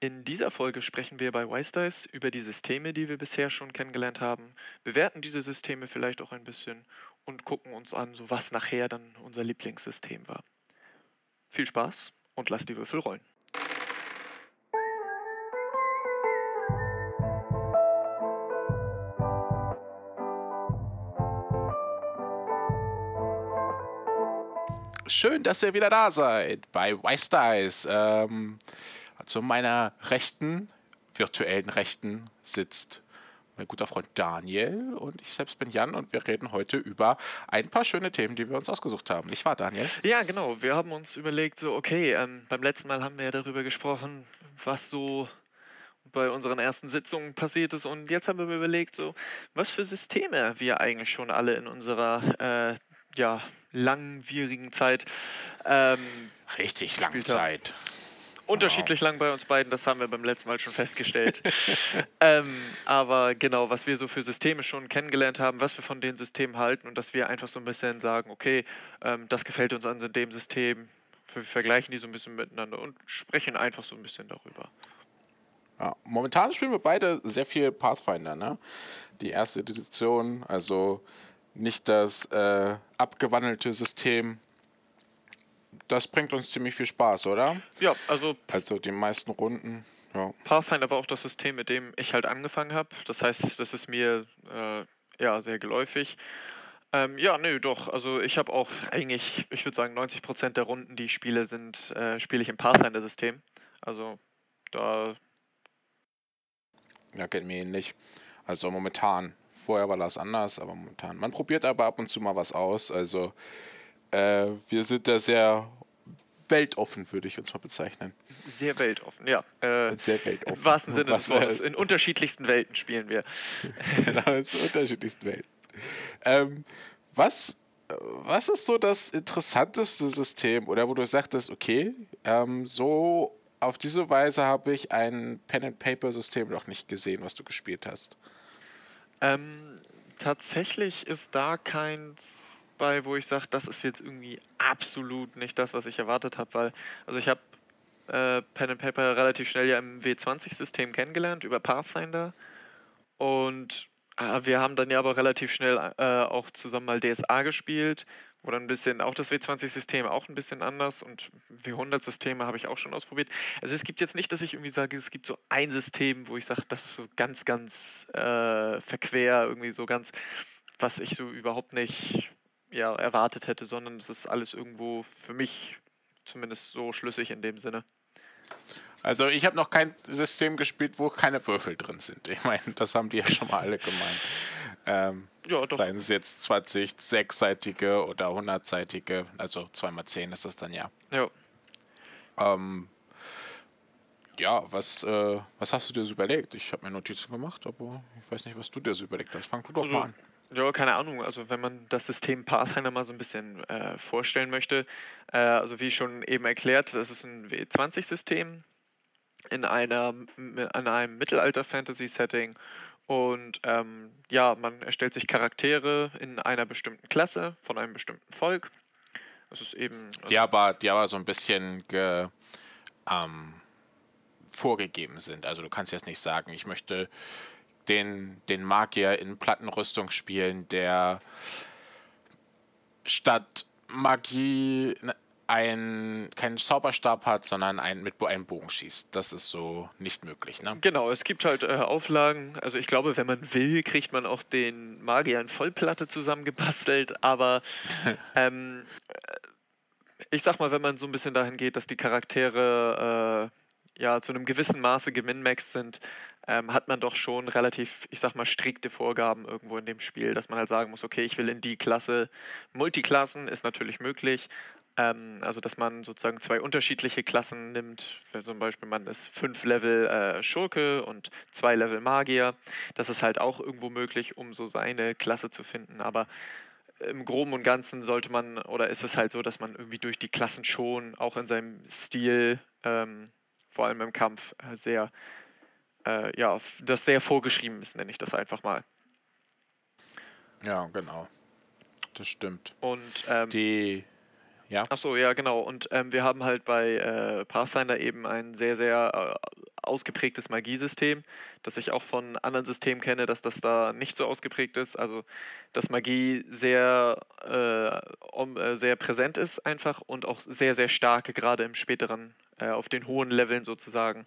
In dieser Folge sprechen wir bei Wisedice über die Systeme, die wir bisher schon kennengelernt haben, bewerten diese Systeme vielleicht auch ein bisschen und gucken uns an, so was nachher dann unser Lieblingssystem war. Viel Spaß und lasst die Würfel rollen. Schön, dass ihr wieder da seid bei Wise Dice. Ähm, zu meiner rechten, virtuellen Rechten, sitzt mein guter Freund Daniel und ich selbst bin Jan und wir reden heute über ein paar schöne Themen, die wir uns ausgesucht haben. Nicht wahr, Daniel? Ja, genau. Wir haben uns überlegt, so, okay, ähm, beim letzten Mal haben wir ja darüber gesprochen, was so bei unseren ersten Sitzungen passiert ist und jetzt haben wir überlegt, so, was für Systeme wir eigentlich schon alle in unserer, äh, ja, langwierigen Zeit ähm, Richtig lange Zeit. Unterschiedlich lang bei uns beiden, das haben wir beim letzten Mal schon festgestellt. ähm, aber genau, was wir so für Systeme schon kennengelernt haben, was wir von den Systemen halten und dass wir einfach so ein bisschen sagen, okay, ähm, das gefällt uns an dem System, wir vergleichen die so ein bisschen miteinander und sprechen einfach so ein bisschen darüber. Ja, momentan spielen wir beide sehr viel Pathfinder, ne? Die erste Edition, also nicht das äh, abgewandelte System das bringt uns ziemlich viel Spaß, oder? Ja, also. Also die meisten Runden. Ja. Pathfinder war auch das System, mit dem ich halt angefangen habe. Das heißt, das ist mir äh, ja sehr geläufig. Ähm, ja, nö, doch. Also ich habe auch eigentlich, ich würde sagen, 90% der Runden, die ich spiele, sind, äh, spiele ich im Pathfinder-System. Also da. Ja, geht mir ähnlich. Also momentan. Vorher war das anders, aber momentan. Man probiert aber ab und zu mal was aus. Also äh, wir sind da sehr weltoffen, würde ich uns mal bezeichnen. Sehr weltoffen, ja. Äh, sehr weltoffen. Im wahrsten Sinne des Wortes. In unterschiedlichsten Welten spielen wir. genau, in unterschiedlichsten Welten. Ähm, was, was ist so das interessanteste System oder wo du sagtest, okay, ähm, so auf diese Weise habe ich ein Pen-and-Paper-System noch nicht gesehen, was du gespielt hast? Ähm, tatsächlich ist da keins bei, wo ich sage, das ist jetzt irgendwie absolut nicht das, was ich erwartet habe, weil, also ich habe äh, Pen and Paper relativ schnell ja im W20-System kennengelernt über Pathfinder und äh, wir haben dann ja aber relativ schnell äh, auch zusammen mal DSA gespielt, wo dann ein bisschen, auch das W20-System auch ein bisschen anders und W100-Systeme habe ich auch schon ausprobiert. Also es gibt jetzt nicht, dass ich irgendwie sage, es gibt so ein System, wo ich sage, das ist so ganz, ganz äh, verquer, irgendwie so ganz, was ich so überhaupt nicht ja, erwartet hätte, sondern es ist alles irgendwo für mich zumindest so schlüssig in dem Sinne. Also ich habe noch kein System gespielt, wo keine Würfel drin sind. Ich meine, das haben die ja schon mal alle gemeint. Ähm, ja, doch. Seien es jetzt 20 sechsseitige oder 100-seitige, also 2x10 ist das dann ja. Ja. Ähm, ja, was, äh, was hast du dir so überlegt? Ich habe mir Notizen gemacht, aber ich weiß nicht, was du dir so überlegt hast. Fang du doch also, mal an. Ja, keine Ahnung. Also wenn man das System Pathfinder mal so ein bisschen äh, vorstellen möchte, äh, also wie schon eben erklärt, das ist ein W20-System in einer an einem Mittelalter-Fantasy-Setting und ähm, ja, man erstellt sich Charaktere in einer bestimmten Klasse von einem bestimmten Volk. Das ist eben. Also die aber, die aber so ein bisschen ge, ähm, vorgegeben sind. Also du kannst jetzt nicht sagen, ich möchte den, den Magier in Plattenrüstung spielen, der statt Magie ein, keinen Zauberstab hat, sondern ein, mit einem Bogen schießt. Das ist so nicht möglich, ne? Genau, es gibt halt äh, Auflagen. Also ich glaube, wenn man will, kriegt man auch den Magier in Vollplatte zusammengebastelt, aber ähm, ich sag mal, wenn man so ein bisschen dahin geht, dass die Charaktere äh, ja zu einem gewissen Maße geminmaxed sind, ähm, hat man doch schon relativ, ich sag mal, strikte Vorgaben irgendwo in dem Spiel, dass man halt sagen muss, okay, ich will in die Klasse. Multiklassen ist natürlich möglich. Ähm, also, dass man sozusagen zwei unterschiedliche Klassen nimmt. Wenn zum Beispiel man ist fünf Level äh, Schurke und zwei Level Magier. Das ist halt auch irgendwo möglich, um so seine Klasse zu finden. Aber im Groben und Ganzen sollte man, oder ist es halt so, dass man irgendwie durch die Klassen schon auch in seinem Stil, ähm, vor allem im Kampf, äh, sehr äh, ja, das sehr vorgeschrieben ist, nenne ich das einfach mal. Ja, genau. Das stimmt. Und ähm, die ja. Ach so, ja, genau. Und ähm, wir haben halt bei äh, Pathfinder eben ein sehr, sehr äh, ausgeprägtes Magiesystem, das ich auch von anderen Systemen kenne, dass das da nicht so ausgeprägt ist. Also, dass Magie sehr, äh, um, äh, sehr präsent ist einfach und auch sehr, sehr stark, gerade im späteren, äh, auf den hohen Leveln sozusagen,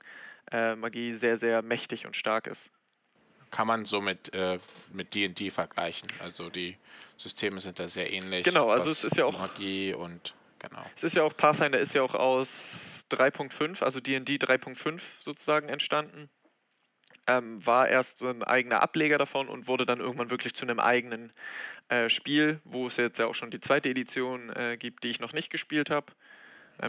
äh, Magie sehr, sehr mächtig und stark ist. Kann man so mit äh, D&D vergleichen. Also die Systeme sind da sehr ähnlich. Genau, also es ist ja auch Magie und genau. Es ist ja auch Pathfinder ist ja auch aus 3.5, also D&D 3.5 sozusagen entstanden. Ähm, war erst so ein eigener Ableger davon und wurde dann irgendwann wirklich zu einem eigenen äh, Spiel, wo es jetzt ja auch schon die zweite Edition äh, gibt, die ich noch nicht gespielt habe.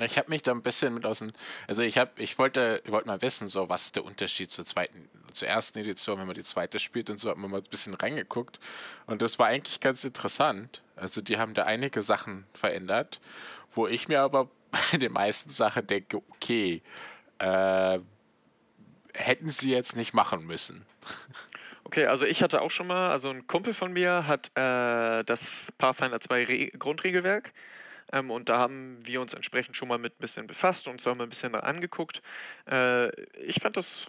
Ich habe mich da ein bisschen mit außen, also ich habe, ich wollte, ich wollte mal wissen, so was ist der Unterschied zur zweiten, zur ersten Edition, wenn man die zweite spielt und so, hat man mal ein bisschen reingeguckt und das war eigentlich ganz interessant. Also die haben da einige Sachen verändert, wo ich mir aber bei den meisten Sachen denke, okay, äh, hätten sie jetzt nicht machen müssen. Okay, also ich hatte auch schon mal, also ein Kumpel von mir hat äh, das Pathfinder 2 Re Grundregelwerk ähm, und da haben wir uns entsprechend schon mal mit ein bisschen befasst und uns mal ein bisschen angeguckt. Äh, ich fand das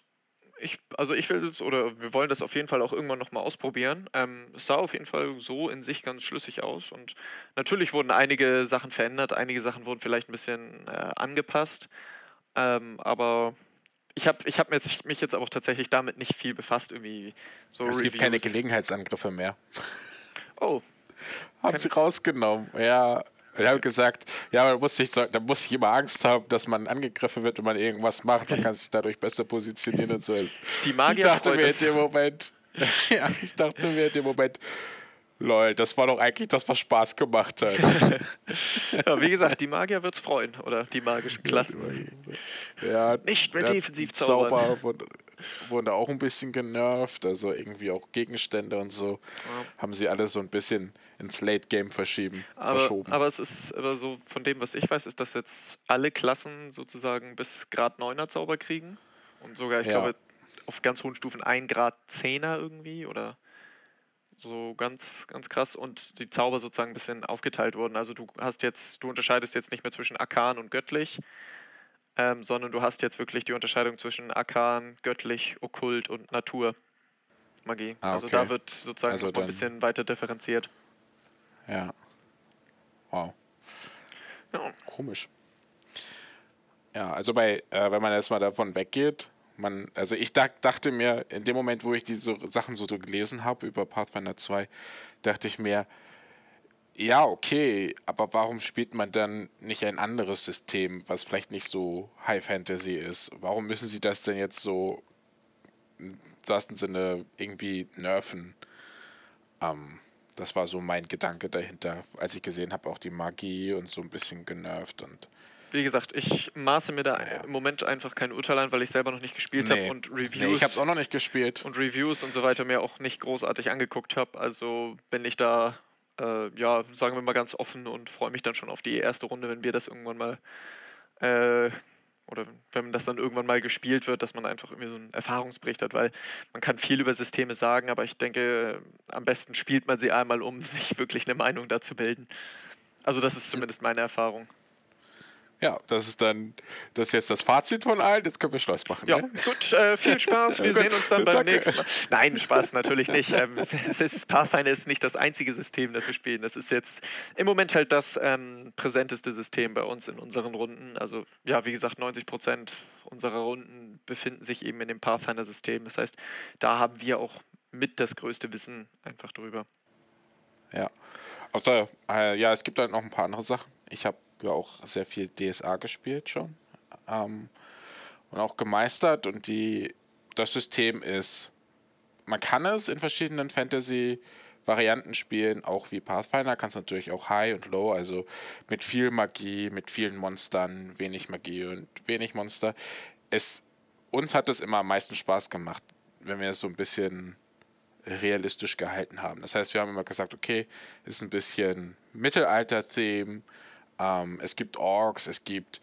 ich, also ich will das, oder wir wollen das auf jeden Fall auch irgendwann nochmal ausprobieren. Ähm, es sah auf jeden Fall so in sich ganz schlüssig aus und natürlich wurden einige Sachen verändert, einige Sachen wurden vielleicht ein bisschen äh, angepasst, ähm, aber ich habe ich hab mich jetzt auch tatsächlich damit nicht viel befasst, irgendwie so Es Reviews. gibt keine Gelegenheitsangriffe mehr. Oh. Haben sie rausgenommen, ja. Ich habe gesagt, ja, da muss, ich, da muss ich immer Angst haben, dass man angegriffen wird, wenn man irgendwas macht. Man kann sich dadurch besser positionieren und so. Die Magier ich dachte mir in dem Moment, ja, ich dachte mir in dem Moment, lol, das war doch eigentlich das, was Spaß gemacht hat. ja, wie gesagt, die Magier wird's freuen, oder die magischen Klassen. Ja, nicht mehr defensiv zaubern. Zauber wurde, wurde auch ein bisschen genervt, also irgendwie auch Gegenstände und so ja. haben sie alle so ein bisschen ins Late Game verschieben, aber, verschoben. Aber es ist aber so, von dem, was ich weiß, ist, dass jetzt alle Klassen sozusagen bis Grad 9er Zauber kriegen. Und sogar, ich ja. glaube, auf ganz hohen Stufen 1 Grad 10er irgendwie oder so ganz, ganz krass und die Zauber sozusagen ein bisschen aufgeteilt wurden. Also du hast jetzt, du unterscheidest jetzt nicht mehr zwischen Arkan und göttlich, ähm, sondern du hast jetzt wirklich die Unterscheidung zwischen Arkan, göttlich, okkult und Natur. Magie. Ah, also okay. Also da wird sozusagen also noch ein bisschen weiter differenziert. Ja. Wow. Ja. Komisch. Ja, also bei, äh, wenn man erstmal davon weggeht, man, also ich dachte mir, in dem Moment, wo ich diese Sachen so gelesen habe über Pathfinder 2, dachte ich mir, ja, okay, aber warum spielt man dann nicht ein anderes System, was vielleicht nicht so High Fantasy ist? Warum müssen sie das denn jetzt so im wahrsten Sinne irgendwie nerven? Ähm, das war so mein Gedanke dahinter, als ich gesehen habe, auch die Magie und so ein bisschen genervt und wie gesagt, ich maße mir da ja. im Moment einfach kein Urteil ein, weil ich selber noch nicht gespielt nee. habe und Reviews. Nee, ich habe auch noch nicht gespielt. Und Reviews und so weiter mir auch nicht großartig angeguckt habe. Also bin ich da, äh, ja, sagen wir mal ganz offen und freue mich dann schon auf die erste Runde, wenn wir das irgendwann mal, äh, oder wenn das dann irgendwann mal gespielt wird, dass man einfach irgendwie so einen Erfahrungsbericht hat, weil man kann viel über Systeme sagen, aber ich denke, am besten spielt man sie einmal, um sich wirklich eine Meinung dazu bilden. Also das ist zumindest meine Erfahrung. Ja, das ist dann das ist jetzt das Fazit von allen. Jetzt können wir Schluss machen. Ja, ne? gut, äh, viel Spaß. Wir sehen uns dann beim Danke. nächsten Mal. Nein, Spaß natürlich nicht. Ähm, ist, Pathfinder ist nicht das einzige System, das wir spielen. Das ist jetzt im Moment halt das ähm, präsenteste System bei uns in unseren Runden. Also, ja, wie gesagt, 90 Prozent unserer Runden befinden sich eben in dem Pathfinder-System. Das heißt, da haben wir auch mit das größte Wissen einfach drüber. Ja. Außer, äh, ja, es gibt halt noch ein paar andere Sachen. Ich habe ja auch sehr viel DSA gespielt schon ähm, und auch gemeistert und die das System ist, man kann es in verschiedenen Fantasy Varianten spielen, auch wie Pathfinder, kannst natürlich auch High und Low, also mit viel Magie, mit vielen Monstern, wenig Magie und wenig Monster. Es, uns hat es immer am meisten Spaß gemacht, wenn wir es so ein bisschen realistisch gehalten haben. Das heißt, wir haben immer gesagt, okay, ist ein bisschen Mittelalter-Theme, ähm, es gibt Orks, es gibt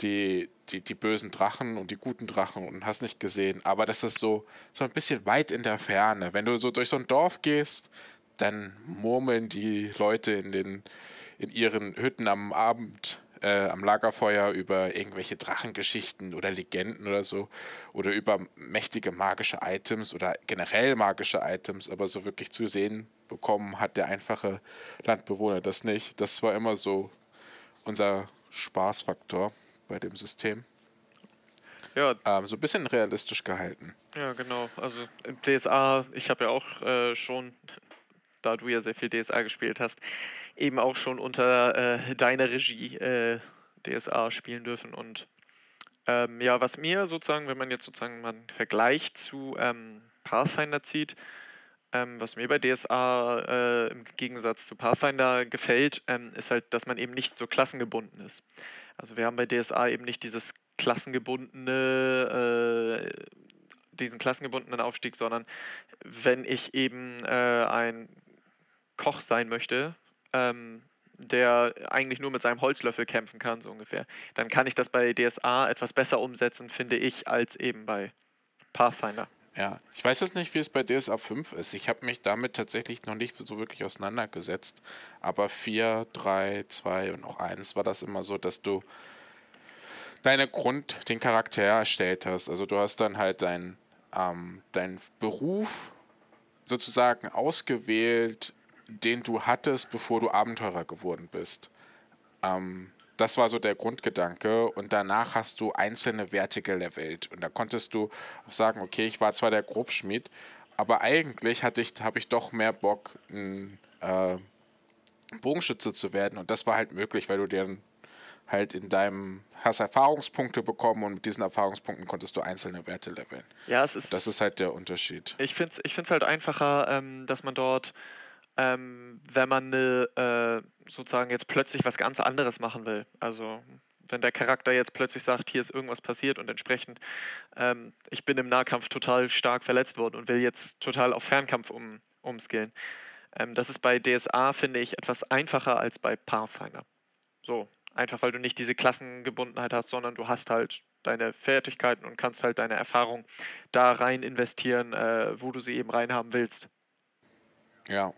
die, die, die bösen Drachen und die guten Drachen und hast nicht gesehen. Aber das ist so, so ein bisschen weit in der Ferne. Wenn du so durch so ein Dorf gehst, dann murmeln die Leute in den in ihren Hütten am Abend äh, am Lagerfeuer über irgendwelche Drachengeschichten oder Legenden oder so oder über mächtige magische Items oder generell magische Items, aber so wirklich zu sehen bekommen hat der einfache Landbewohner das nicht. Das war immer so unser Spaßfaktor bei dem System. Ja. Ähm, so ein bisschen realistisch gehalten. Ja, genau. Also DSA, ich habe ja auch äh, schon, da du ja sehr viel DSA gespielt hast, eben auch schon unter äh, deiner Regie äh, DSA spielen dürfen. Und ähm, ja, was mir sozusagen, wenn man jetzt sozusagen mal einen Vergleich zu ähm, Pathfinder zieht, ähm, was mir bei DSA äh, im Gegensatz zu Pathfinder gefällt, ähm, ist halt, dass man eben nicht so klassengebunden ist. Also wir haben bei DSA eben nicht dieses klassengebundene, äh, diesen klassengebundenen Aufstieg, sondern wenn ich eben äh, ein Koch sein möchte, ähm, der eigentlich nur mit seinem Holzlöffel kämpfen kann, so ungefähr, dann kann ich das bei DSA etwas besser umsetzen, finde ich, als eben bei Pathfinder. Ja, ich weiß jetzt nicht, wie es bei DSA 5 ist. Ich habe mich damit tatsächlich noch nicht so wirklich auseinandergesetzt. Aber 4, 3, 2 und auch 1 war das immer so, dass du deine Grund, den Charakter erstellt hast. Also du hast dann halt deinen ähm, dein Beruf sozusagen ausgewählt, den du hattest, bevor du Abenteurer geworden bist. Ähm, das war so der Grundgedanke und danach hast du einzelne Werte gelevelt und da konntest du auch sagen, okay, ich war zwar der Grobschmied, aber eigentlich hatte ich, habe ich doch mehr Bock, ein äh, Bogenschütze zu werden und das war halt möglich, weil du dir halt in deinem hast Erfahrungspunkte bekommen und mit diesen Erfahrungspunkten konntest du einzelne Werte leveln. Ja, es ist. Das ist halt der Unterschied. Ich finde es ich find's halt einfacher, ähm, dass man dort ähm, wenn man ne, äh, sozusagen jetzt plötzlich was ganz anderes machen will. Also wenn der Charakter jetzt plötzlich sagt, hier ist irgendwas passiert und entsprechend, ähm, ich bin im Nahkampf total stark verletzt worden und will jetzt total auf Fernkampf um, umskillen. Ähm, das ist bei DSA, finde ich, etwas einfacher als bei Pathfinder. So, einfach weil du nicht diese Klassengebundenheit hast, sondern du hast halt deine Fertigkeiten und kannst halt deine Erfahrung da rein investieren, äh, wo du sie eben reinhaben willst. Ja,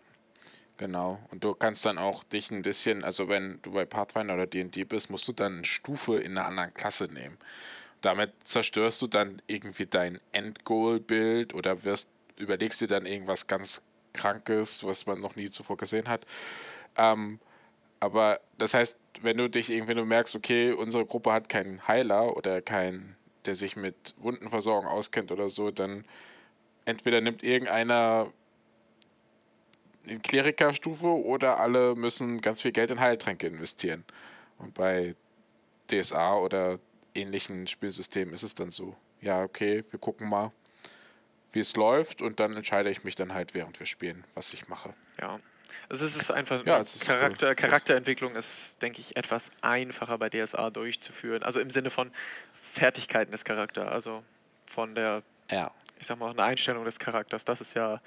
Genau. Und du kannst dann auch dich ein bisschen, also wenn du bei Pathfinder oder D&D bist, musst du dann eine Stufe in einer anderen Klasse nehmen. Damit zerstörst du dann irgendwie dein Endgoal-Bild oder wirst, überlegst dir dann irgendwas ganz Krankes, was man noch nie zuvor gesehen hat. Ähm, aber das heißt, wenn du dich irgendwie du merkst, okay, unsere Gruppe hat keinen Heiler oder keinen, der sich mit Wundenversorgung auskennt oder so, dann entweder nimmt irgendeiner in Klerikerstufe oder alle müssen ganz viel Geld in Heiltränke investieren. Und bei DSA oder ähnlichen Spielsystemen ist es dann so, ja, okay, wir gucken mal, wie es läuft und dann entscheide ich mich dann halt, während wir spielen, was ich mache. Ja. Also es ist einfach ja, es ist Charakter, cool. Charakterentwicklung ist, denke ich, etwas einfacher bei DSA durchzuführen. Also im Sinne von Fertigkeiten des Charakters, also von der, ja. ich sag mal, eine Einstellung des Charakters. Das ist ja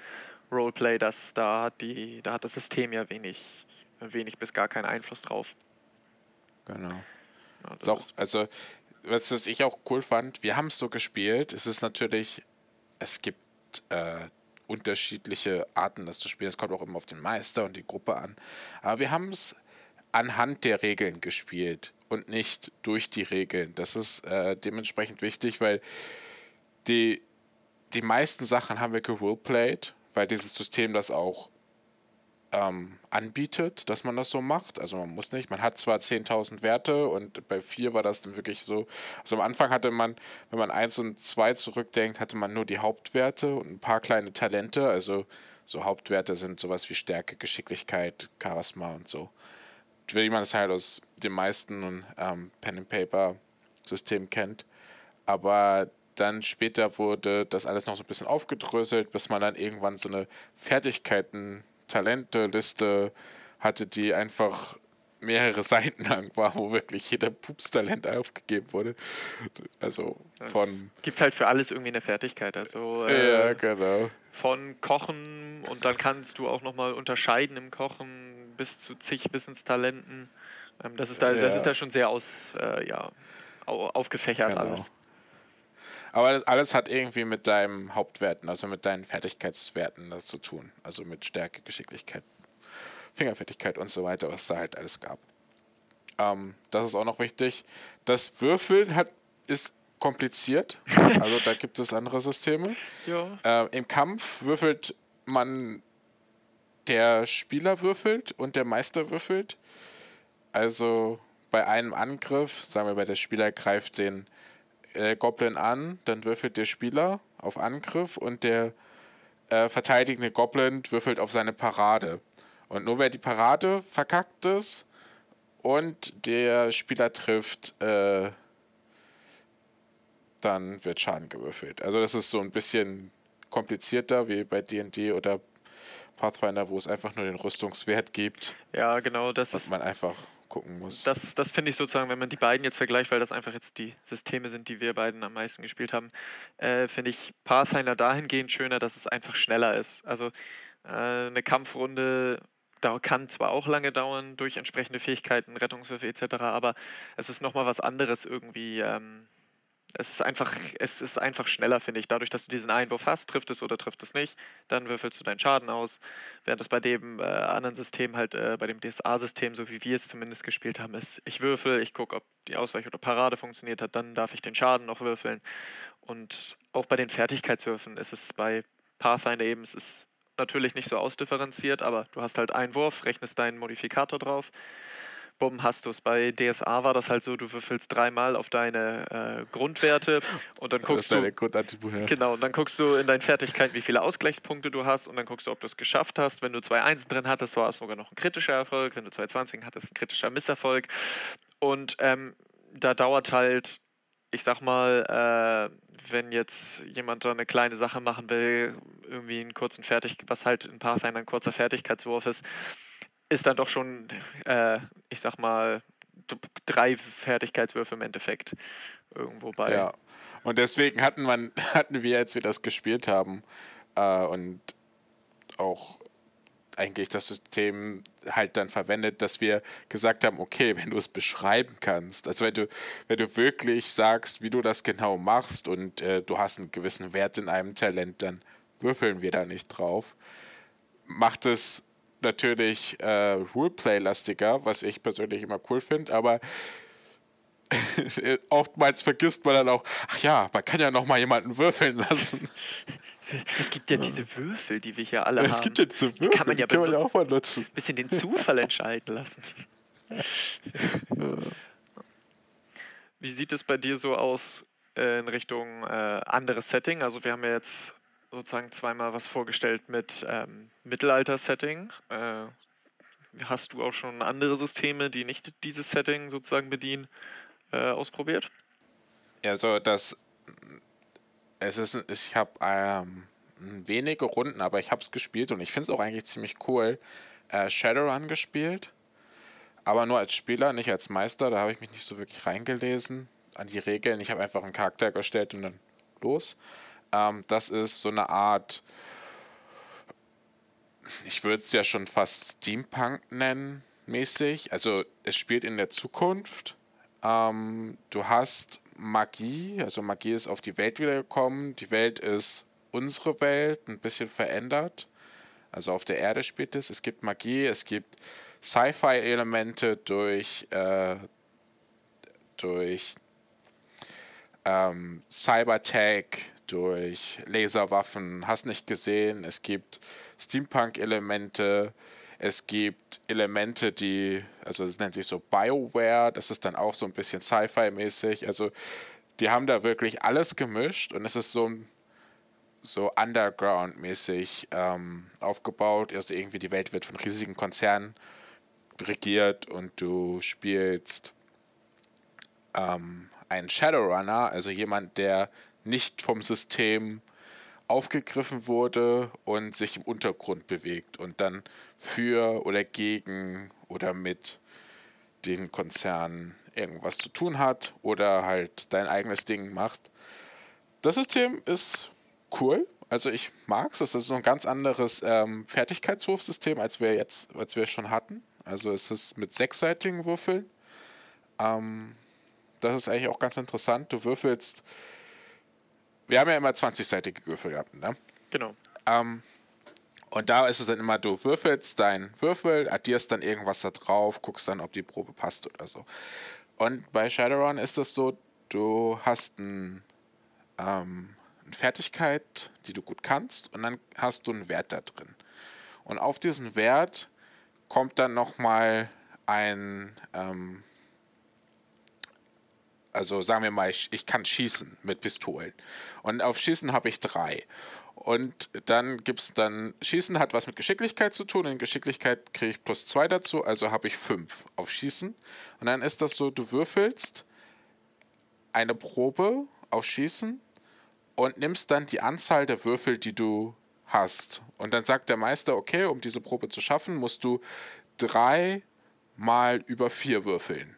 Roleplay, das, da, hat die, da hat das System ja wenig, wenig bis gar keinen Einfluss drauf. Genau. Ja, auch, also, was, was ich auch cool fand, wir haben es so gespielt, es ist natürlich, es gibt äh, unterschiedliche Arten, das zu spielen. Es kommt auch immer auf den Meister und die Gruppe an. Aber wir haben es anhand der Regeln gespielt und nicht durch die Regeln. Das ist äh, dementsprechend wichtig, weil die, die meisten Sachen haben wir geroleplayed weil dieses System das auch ähm, anbietet, dass man das so macht. Also man muss nicht, man hat zwar 10.000 Werte und bei 4 war das dann wirklich so, also am Anfang hatte man, wenn man 1 und 2 zurückdenkt, hatte man nur die Hauptwerte und ein paar kleine Talente, also so Hauptwerte sind sowas wie Stärke, Geschicklichkeit, Charisma und so. Wie man es halt aus den meisten ähm, Pen and Paper System kennt. Aber dann später wurde das alles noch so ein bisschen aufgedröselt, bis man dann irgendwann so eine Fertigkeiten, Talente-Liste hatte, die einfach mehrere Seiten lang war, wo wirklich jeder Pups-Talent aufgegeben wurde. Also von. Es gibt halt für alles irgendwie eine Fertigkeit. Also äh, ja, genau. Von Kochen und dann kannst du auch nochmal unterscheiden im Kochen bis zu zig Wissenstalenten. Ähm, das ist da, ja. das ist da schon sehr aus, äh, ja, aufgefächert genau. alles. Aber das alles hat irgendwie mit deinen Hauptwerten, also mit deinen Fertigkeitswerten das zu tun. Also mit Stärke, Geschicklichkeit, Fingerfertigkeit und so weiter, was da halt alles gab. Ähm, das ist auch noch wichtig. Das Würfeln hat, ist kompliziert. Also da gibt es andere Systeme. Äh, Im Kampf würfelt man, der Spieler würfelt und der Meister würfelt. Also bei einem Angriff, sagen wir mal, der Spieler greift den äh, Goblin an, dann würfelt der Spieler auf Angriff und der äh, verteidigende Goblin würfelt auf seine Parade. Und nur wer die Parade verkackt ist und der Spieler trifft, äh, dann wird Schaden gewürfelt. Also das ist so ein bisschen komplizierter wie bei D&D oder Pathfinder, wo es einfach nur den Rüstungswert gibt. Ja, genau, das ist man einfach gucken muss. Das, das finde ich sozusagen, wenn man die beiden jetzt vergleicht, weil das einfach jetzt die Systeme sind, die wir beiden am meisten gespielt haben, äh, finde ich Pathfinder dahingehend schöner, dass es einfach schneller ist. Also äh, eine Kampfrunde kann zwar auch lange dauern durch entsprechende Fähigkeiten, Rettungswürfe etc., aber es ist nochmal was anderes irgendwie. Ähm, es ist einfach, es ist einfach schneller, finde ich. Dadurch, dass du diesen Einwurf hast, trifft es oder trifft es nicht, dann würfelst du deinen Schaden aus. Während es bei dem äh, anderen System halt, äh, bei dem DSA-System, so wie wir es zumindest gespielt haben, ist, ich würfel, ich gucke, ob die Ausweich oder Parade funktioniert hat, dann darf ich den Schaden noch würfeln. Und auch bei den Fertigkeitswürfen ist es bei Pathfinder eben, es ist natürlich nicht so ausdifferenziert, aber du hast halt einen Wurf, rechnest deinen Modifikator drauf bumm, hast du es. Bei DSA war das halt so, du würfelst dreimal auf deine äh, Grundwerte und dann guckst du. Genau, und dann guckst du in deinen Fertigkeiten, wie viele Ausgleichspunkte du hast und dann guckst du, ob du es geschafft hast. Wenn du zwei Einsen drin hattest, war es sogar noch ein kritischer Erfolg. Wenn du zwei Zwanzigen hattest, ein kritischer Misserfolg. Und ähm, da dauert halt, ich sag mal, äh, wenn jetzt jemand da eine kleine Sache machen will, irgendwie einen kurzen Fertig, was halt in Pathfinder ein kurzer Fertigkeitswurf ist, ist dann doch schon, äh, ich sag mal, drei Fertigkeitswürfe im Endeffekt irgendwo bei. Ja. Und deswegen hatten man, hatten wir, als wir das gespielt haben, äh, und auch eigentlich das System halt dann verwendet, dass wir gesagt haben, okay, wenn du es beschreiben kannst, also wenn du, wenn du wirklich sagst, wie du das genau machst und äh, du hast einen gewissen Wert in einem Talent, dann würfeln wir da nicht drauf. Macht es natürlich äh, Roleplay-lastiger, was ich persönlich immer cool finde, aber oftmals vergisst man dann auch, ach ja, man kann ja noch mal jemanden würfeln lassen. Es gibt ja diese Würfel, die wir hier alle ja, haben. Es gibt ja diese Würfel, die kann man ja, kann man ja auch mal nutzen. Ein bisschen den Zufall entscheiden lassen. Wie sieht es bei dir so aus äh, in Richtung äh, anderes Setting? Also wir haben ja jetzt sozusagen zweimal was vorgestellt mit ähm, Mittelalter-Setting. Äh, hast du auch schon andere Systeme, die nicht dieses Setting sozusagen bedienen, äh, ausprobiert? Also das es ist ich habe ähm, wenige Runden, aber ich habe es gespielt und ich finde es auch eigentlich ziemlich cool. Äh, Shadowrun gespielt, aber nur als Spieler, nicht als Meister. Da habe ich mich nicht so wirklich reingelesen an die Regeln. Ich habe einfach einen Charakter gestellt und dann los. Ähm, das ist so eine Art, ich würde es ja schon fast Steampunk nennen, mäßig. Also es spielt in der Zukunft. Ähm, du hast Magie, also Magie ist auf die Welt wiedergekommen. Die Welt ist unsere Welt, ein bisschen verändert. Also auf der Erde spielt es. Es gibt Magie, es gibt Sci-Fi-Elemente durch, äh, durch ähm, Cybertech, durch Laserwaffen, hast nicht gesehen. Es gibt Steampunk-Elemente, es gibt Elemente, die, also es nennt sich so BioWare, das ist dann auch so ein bisschen Sci-Fi-mäßig. Also die haben da wirklich alles gemischt und es ist so so Underground-mäßig ähm, aufgebaut. Also irgendwie die Welt wird von riesigen Konzernen regiert und du spielst ähm, einen Shadowrunner, also jemand, der nicht vom System aufgegriffen wurde und sich im Untergrund bewegt und dann für oder gegen oder mit den Konzernen irgendwas zu tun hat oder halt dein eigenes Ding macht. Das System ist cool, also ich mag es. Es ist so ein ganz anderes ähm, Fertigkeitswurfsystem, als wir jetzt, als wir schon hatten. Also es ist mit sechsseitigen Würfeln. Ähm, das ist eigentlich auch ganz interessant. Du würfelst wir haben ja immer 20-seitige Würfel gehabt, ne? Genau. Ähm, Und da ist es dann immer, du würfelst deinen Würfel, addierst dann irgendwas da drauf, guckst dann, ob die Probe passt oder so. Und bei Shadowrun ist es so, du hast ein, ähm, eine Fertigkeit, die du gut kannst, und dann hast du einen Wert da drin. Und auf diesen Wert kommt dann nochmal ein, ähm, also sagen wir mal, ich, ich kann schießen mit Pistolen. Und auf Schießen habe ich drei. Und dann gibt es dann, Schießen hat was mit Geschicklichkeit zu tun. In Geschicklichkeit kriege ich plus zwei dazu, also habe ich fünf auf Schießen. Und dann ist das so, du würfelst eine Probe auf Schießen und nimmst dann die Anzahl der Würfel, die du hast. Und dann sagt der Meister, okay, um diese Probe zu schaffen, musst du drei mal über vier würfeln.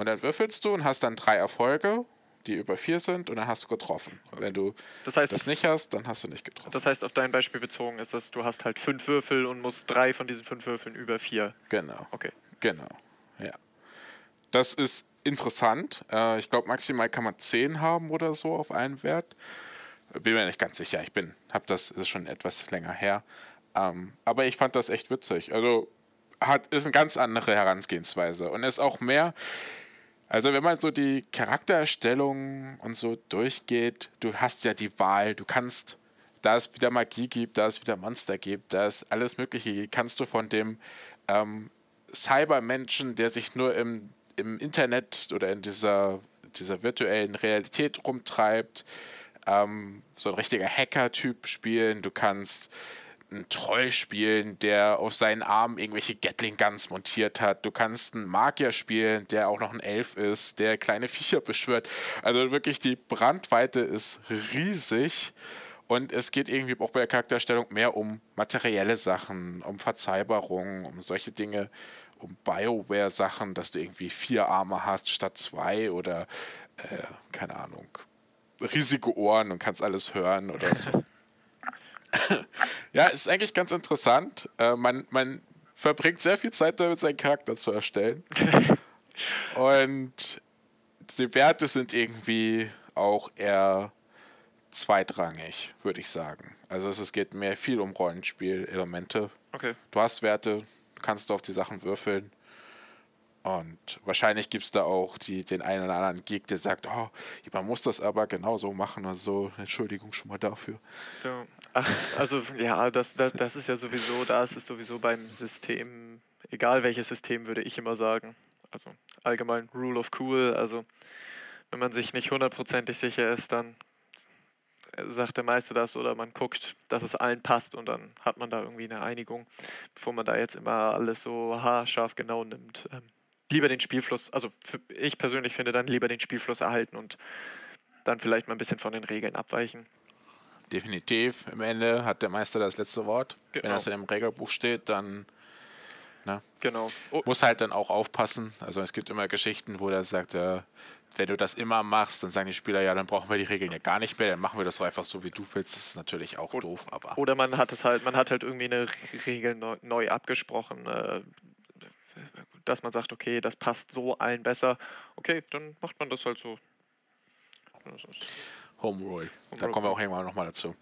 Und dann würfelst du und hast dann drei Erfolge die über vier sind und dann hast du getroffen. Okay. Wenn du das, heißt, das, nicht hast, dann hast du nicht getroffen. Das heißt, auf dein Beispiel bezogen ist das, du hast halt fünf Würfel und musst drei von diesen fünf Würfeln über vier. Genau. Okay. Genau. Ja. Das ist interessant. Äh, ich glaube, maximal kann man zehn haben oder so auf einen Wert. Bin mir nicht ganz sicher. Ich bin, habe das ist schon etwas länger her. Ähm, aber ich fand das echt witzig. Also hat ist eine ganz andere Herangehensweise und ist auch mehr also wenn man so die Charaktererstellung und so durchgeht, du hast ja die Wahl, du kannst, da es wieder Magie gibt, da es wieder Monster gibt, da es alles Mögliche gibt, kannst du von dem ähm, Cybermenschen, der sich nur im, im Internet oder in dieser, dieser virtuellen Realität rumtreibt, ähm, so ein richtiger Hacker-Typ spielen, du kannst einen Troll spielen, der auf seinen Armen irgendwelche Gatling Guns montiert hat. Du kannst einen Magier spielen, der auch noch ein Elf ist, der kleine Viecher beschwört. Also wirklich die Brandweite ist riesig. Und es geht irgendwie auch bei der Charakterstellung mehr um materielle Sachen, um Verzeihbarung, um solche Dinge, um Bioware-Sachen, dass du irgendwie vier Arme hast statt zwei oder, äh, keine Ahnung, riesige Ohren und kannst alles hören oder so. ja, ist eigentlich ganz interessant. Äh, man, man verbringt sehr viel Zeit damit, seinen Charakter zu erstellen. Und die Werte sind irgendwie auch eher zweitrangig, würde ich sagen. Also es geht mehr viel um Rollenspiel-Elemente. Okay. Du hast Werte, kannst du auf die Sachen würfeln. Und wahrscheinlich gibt es da auch die, den einen oder anderen Geek, der sagt, oh, man muss das aber genauso machen. Also Entschuldigung schon mal dafür. Ja. Ach, also ja, das, das, das ist ja sowieso, da ist es sowieso beim System, egal welches System, würde ich immer sagen. Also allgemein Rule of Cool, also wenn man sich nicht hundertprozentig sicher ist, dann sagt der Meister das oder man guckt, dass es allen passt und dann hat man da irgendwie eine Einigung, bevor man da jetzt immer alles so haarscharf genau nimmt. Lieber den Spielfluss, also ich persönlich finde dann lieber den Spielfluss erhalten und dann vielleicht mal ein bisschen von den Regeln abweichen. Definitiv. Im Ende hat der Meister das letzte Wort. Genau. Wenn das in dem Regelbuch steht, dann ne, genau. Oh. muss halt dann auch aufpassen. Also es gibt immer Geschichten, wo er sagt, äh, wenn du das immer machst, dann sagen die Spieler, ja, dann brauchen wir die Regeln ja gar nicht mehr, dann machen wir das so einfach so, wie du willst. Das ist natürlich auch oder, doof, aber. Oder man hat es halt, man hat halt irgendwie eine Regel neu, neu abgesprochen. Äh, dass man sagt, okay, das passt so allen besser. Okay, dann macht man das halt so. Home Rule. Da kommen wir auch irgendwann nochmal dazu.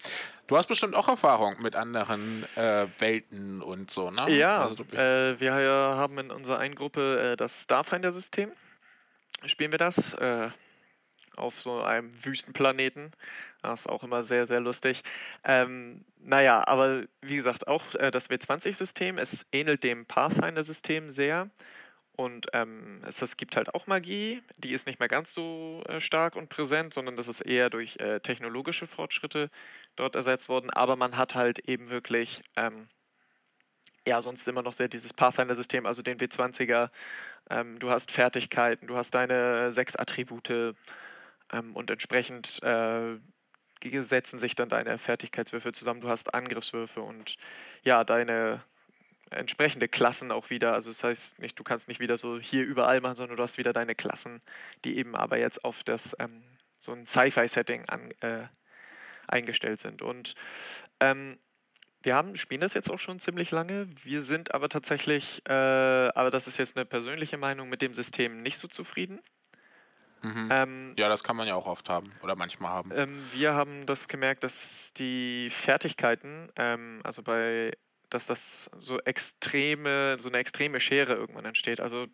Du hast bestimmt auch Erfahrung mit anderen äh, Welten und so, ne? Ja, also äh, wir haben in unserer einen Gruppe äh, das Starfinder-System. Spielen wir das äh, auf so einem Wüstenplaneten. Das ist auch immer sehr, sehr lustig. Ähm, naja, aber wie gesagt, auch äh, das W20-System, es ähnelt dem Pathfinder-System sehr. Und ähm, es, es, gibt halt auch Magie, die ist nicht mehr ganz so äh, stark und präsent, sondern das ist eher durch äh, technologische Fortschritte dort ersetzt worden. Aber man hat halt eben wirklich, ähm, ja, sonst immer noch sehr dieses Pathfinder-System, also den W20er. Ähm, du hast Fertigkeiten, du hast deine sechs Attribute ähm, und entsprechend äh, setzen sich dann deine Fertigkeitswürfe zusammen. Du hast Angriffswürfe und ja, deine entsprechende Klassen auch wieder. Also das heißt nicht, du kannst nicht wieder so hier überall machen, sondern du hast wieder deine Klassen, die eben aber jetzt auf das ähm, so ein Sci-Fi-Setting äh, eingestellt sind. Und ähm, wir haben, spielen das jetzt auch schon ziemlich lange. Wir sind aber tatsächlich, äh, aber das ist jetzt eine persönliche Meinung, mit dem System nicht so zufrieden. Mhm. Ähm, Ja, das kann man ja auch oft haben oder manchmal haben. ähm, wir haben das gemerkt, dass die Fertigkeiten, ähm, also bei, dass das so extreme, so eine extreme Schere irgendwann entsteht. Also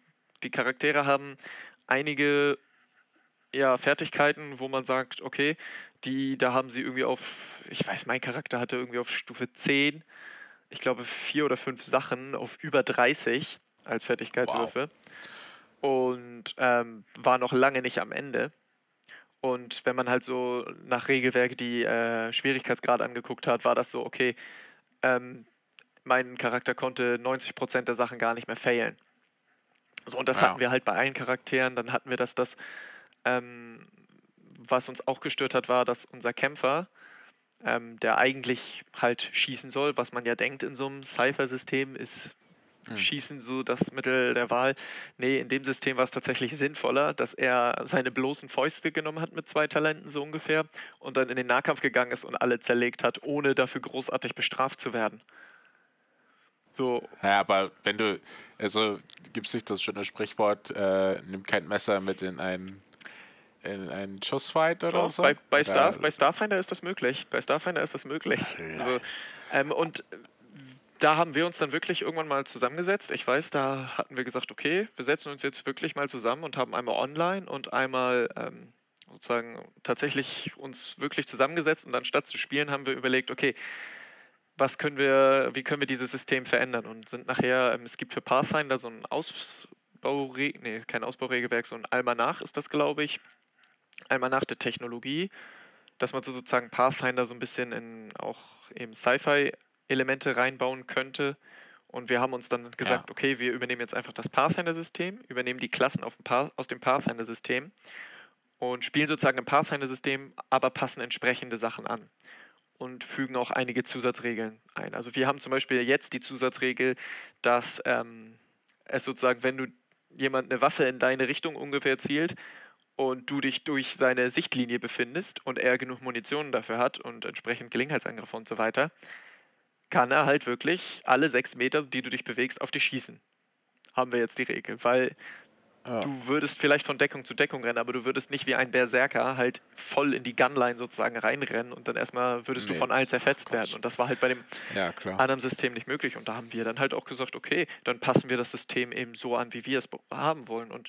die Charaktere haben einige ja, Fertigkeiten, wo man sagt, okay, die, da haben sie irgendwie auf, ich weiß, mein Charakter hatte irgendwie auf Stufe 10, ich glaube, vier oder fünf Sachen auf über 30 als Fertigkeitswürfe. Und ähm, war noch lange nicht am Ende. Und wenn man halt so nach Regelwerk die äh, Schwierigkeitsgrad angeguckt hat, war das so, okay, ähm, mein Charakter konnte 90% der Sachen gar nicht mehr failen. So, und das Ja. hatten wir halt bei allen Charakteren. Dann hatten wir das, das ähm, was uns auch gestört hat, war, dass unser Kämpfer, ähm, der eigentlich halt schießen soll, was man ja denkt in so einem Cypher-System, ist Hm. Schießen so das Mittel der Wahl. Nee, in dem System war es tatsächlich sinnvoller, dass er seine bloßen Fäuste genommen hat mit zwei Talenten so ungefähr und dann in den Nahkampf gegangen ist und alle zerlegt hat, ohne dafür großartig bestraft zu werden. So, Ja, aber wenn du, also gibt sich das schöne Sprichwort, äh, nimm kein Messer mit in einen in einen Schussfight oder Doch, so? bei, bei, Star, bei Starfinder ist das möglich. Bei Starfinder ist das möglich. Also, ähm, und da haben wir uns dann wirklich irgendwann mal zusammengesetzt. Ich weiß, da hatten wir gesagt, okay, wir setzen uns jetzt wirklich mal zusammen und haben einmal online und einmal ähm, sozusagen tatsächlich uns wirklich zusammengesetzt und anstatt zu spielen, haben wir überlegt, okay, was können wir, wie können wir dieses System verändern und sind nachher, ähm, es gibt für Pathfinder so ein Ausbaure, nee, kein Ausbauregelwerk, so ein Almanach ist das, glaube ich. Almanach der Technologie, dass man so sozusagen Pathfinder so ein bisschen in auch eben Sci-Fi-Elemente reinbauen könnte. Und wir haben uns dann gesagt, okay, wir übernehmen jetzt einfach das Pathfinder-System, übernehmen die Klassen dem aus dem Pathfinder-System und spielen sozusagen im Pathfinder-System, aber passen entsprechende Sachen an und fügen auch einige Zusatzregeln ein. Also wir haben zum Beispiel jetzt die Zusatzregel, dass ähm, es sozusagen, wenn du jemand eine Waffe in deine Richtung ungefähr zielt und du dich durch seine Sichtlinie befindest und er genug Munition dafür hat und entsprechend Gelegenheitsangriffe und so weiter, kann er halt wirklich alle sechs Meter, die du dich bewegst, auf dich schießen. Haben wir jetzt die Regel, weil Ja. du würdest vielleicht von Deckung zu Deckung rennen, aber du würdest nicht wie ein Berserker halt voll in die Gunline sozusagen reinrennen und dann erstmal würdest du Nee. von allen zerfetzt werden. Und das war halt bei dem ja, anderen System nicht möglich. Und da haben wir dann halt auch gesagt, okay, dann passen wir das System eben so an, wie wir es be- haben wollen. Und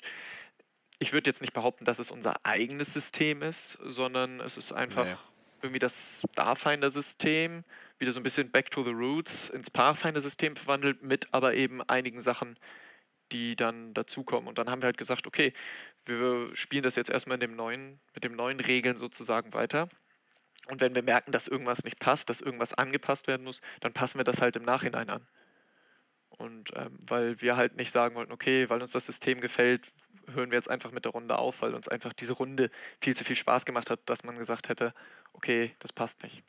ich würde jetzt nicht behaupten, dass es unser eigenes System ist, sondern es ist einfach Nee. irgendwie das Starfinder-System, wieder so ein bisschen back to the roots ins Pathfinder-System verwandelt, mit aber eben einigen Sachen, die dann dazukommen. Und dann haben wir halt gesagt, okay, wir spielen das jetzt erstmal in dem neuen, mit dem neuen Regeln sozusagen weiter. Und wenn wir merken, dass irgendwas nicht passt, dass irgendwas angepasst werden muss, dann passen wir das halt im Nachhinein an. Und ähm, weil wir halt nicht sagen wollten, okay, weil uns das System gefällt, hören wir jetzt einfach mit der Runde auf, weil uns einfach diese Runde viel zu viel Spaß gemacht hat, dass man gesagt hätte, okay, das passt nicht.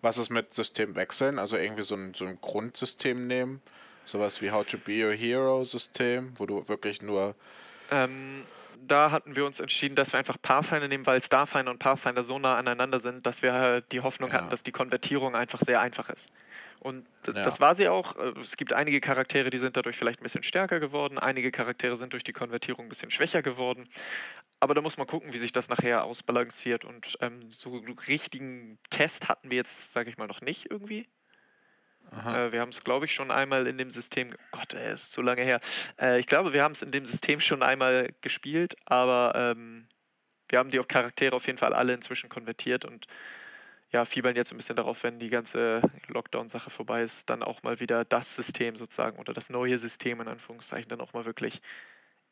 Was ist mit Systemwechseln? Also irgendwie so ein, so ein Grundsystem nehmen? Sowas wie How to Be Your Hero System, wo du wirklich nur. Ähm, da hatten wir uns entschieden, dass wir einfach Pathfinder nehmen, weil Starfinder und Pathfinder so nah aneinander sind, dass wir halt die Hoffnung Ja. hatten, dass die Konvertierung einfach sehr einfach ist. Und d- Ja. das war sie auch. Äh, Es gibt einige Charaktere, die sind dadurch vielleicht ein bisschen stärker geworden, einige Charaktere sind durch die Konvertierung ein bisschen schwächer geworden. Aber da muss man gucken, wie sich das nachher ausbalanciert. Und ähm, so einen richtigen Test hatten wir jetzt, sage ich mal, noch nicht irgendwie. Äh, wir haben es, glaube ich, schon einmal in dem System. Gott, ey, ist so lange her. Äh, ich glaube, wir haben es in dem System schon einmal gespielt, aber ähm, wir haben die Charaktere auf jeden Fall alle inzwischen konvertiert und ja, fiebern jetzt ein bisschen darauf, wenn die ganze Lockdown-Sache vorbei ist, dann auch mal wieder das System sozusagen oder das neue System in Anführungszeichen dann auch mal wirklich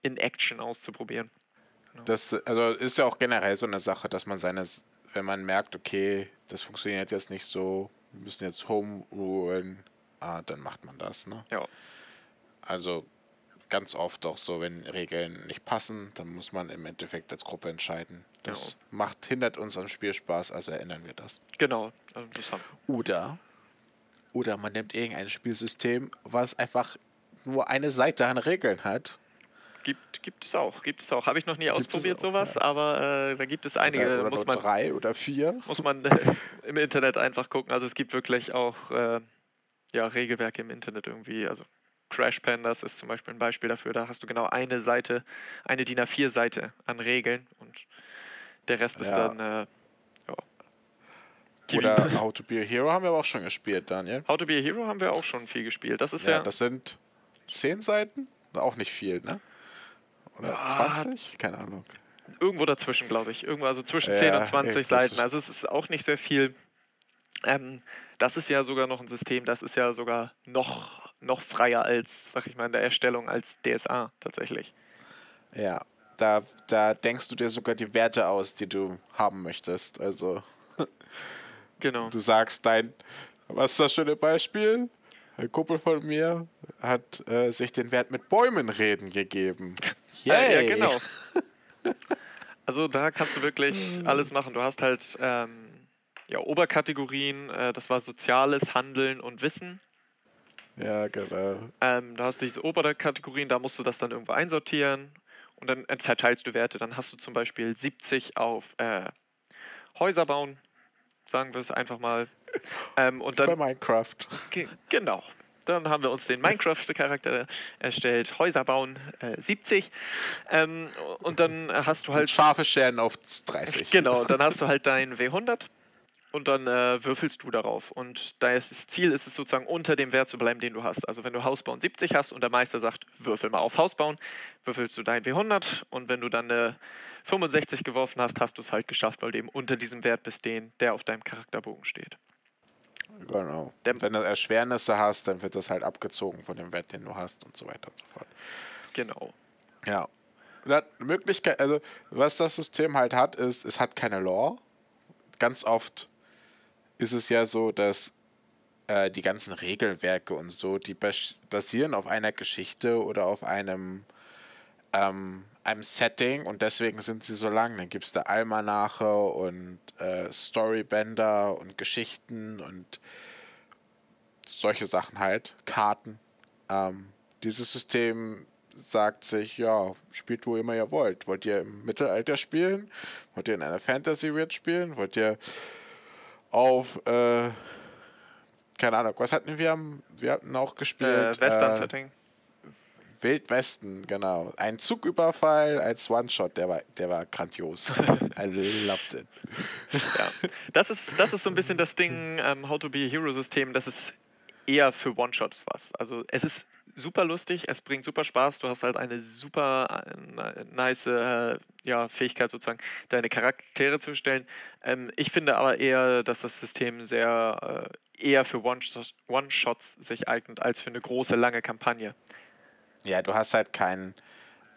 in Action auszuprobieren. Genau. Das also ist ja auch generell so eine Sache, dass man seine, wenn man merkt, okay, das funktioniert jetzt nicht so, wir müssen jetzt Home rulen, ah, dann macht man das, ne? Ja. Also ganz oft auch so, wenn Regeln nicht passen, dann muss man im Endeffekt als Gruppe entscheiden. Das Genau. macht, hindert uns am Spielspaß, also erinnern wir das. Genau, also das haben Oder, oder man nimmt irgendein Spielsystem, was einfach nur eine Seite an Regeln hat. Gibt, gibt es auch, gibt es auch. Habe ich noch nie Gibt ausprobiert, auch, sowas, ja. aber äh, da gibt es einige. oder oder muss man, drei oder vier. muss man äh, im Internet einfach gucken. Also es gibt wirklich auch äh, ja, Regelwerke im Internet irgendwie. Also Crash Pandas ist zum Beispiel ein Beispiel dafür. Da hast du genau eine Seite, eine DIN A4-Seite an Regeln und der Rest ist Ja. dann. Äh, Oder How to Be a Hero haben wir aber auch schon gespielt, Daniel. How to Be a Hero haben wir auch schon viel gespielt. Das ist ja. Ja, das sind zehn Seiten? Auch nicht viel, ne? Oder Ah. 20? Keine Ahnung. irgendwo dazwischen, glaube ich. Irgendwo, also zwischen Ja, 10 und 20 irgendwo Seiten. Also es ist auch nicht sehr viel. Ähm, das ist ja sogar noch ein System, das ist ja sogar noch, noch freier als, sag ich mal, in der Erstellung als DSA tatsächlich. Ja, da, da denkst du dir sogar die Werte aus, die du haben möchtest. Also, Genau. du sagst dein, was ist das schöne Beispiel? Ein Kumpel von mir hat äh, sich den Wert mit Bäumen reden gegeben. Äh, ja, Yay. genau. Also da kannst du wirklich alles machen. Du hast halt ähm, ja, Oberkategorien, äh, das war soziales Handeln und Wissen. Ja, genau. Ähm, da hast du diese Oberkategorien, da musst du das dann irgendwo einsortieren und dann verteilst du Werte. Dann hast du zum Beispiel 70 auf äh, Häuser bauen, sagen wir es einfach mal. Ähm, und Bei dann, Minecraft. ge- genau, dann haben wir uns den Minecraft-Charakter erstellt, Häuser bauen äh, 70. Ähm, und dann hast du Halt halt. scharfe Scheren auf 30. Genau, dann hast du halt dein W100 und dann äh, würfelst du darauf. Und da ist das Ziel ist es sozusagen unter dem Wert zu bleiben, den du hast. Also wenn du Hausbauen 70 hast und der Meister sagt, würfel mal auf Hausbauen, würfelst du dein W100 und wenn du dann eine 65 geworfen hast, hast du es halt geschafft, weil du eben unter diesem Wert bist, den, der auf deinem Charakterbogen steht. Genau. Der- Wenn du Erschwernisse hast, dann wird das halt abgezogen von dem Wert, den du hast und so weiter und so fort. Genau. Ja. Möglichkeit, also was das System halt hat, ist, es hat keine Lore. Ganz oft ist es ja so, dass äh, die ganzen Regelwerke und so, die bas basieren auf einer Geschichte oder auf einem, ähm, einem Setting und deswegen sind sie so lang. Dann gibt es da Almanache und äh, Storybänder und Geschichten und solche Sachen halt, Karten. Ähm, dieses System sagt sich, ja, spielt wo immer ihr wollt. Wollt ihr im Mittelalter spielen? Wollt ihr in einer Fantasy-Welt spielen? Wollt ihr auf, äh, keine Ahnung, was hatten wir? Wir hatten auch gespielt. Äh, Western-Setting. Wildwesten, genau. Ein Zugüberfall als One-Shot, der war, der war grandios. I loved it. Ja. Das ist, das ist so ein bisschen das Ding, ähm, How to be a Hero-System, das ist eher für One-Shots was. Also es ist super lustig, es bringt super Spaß, du hast halt eine super äh, ni- nice äh, ja, Fähigkeit sozusagen, deine Charaktere zu stellen. Ähm, ich finde aber eher, dass das System sehr äh, eher für One-Shots One-Shots sich eignet, als für eine große, lange Kampagne. Ja, du hast halt keinen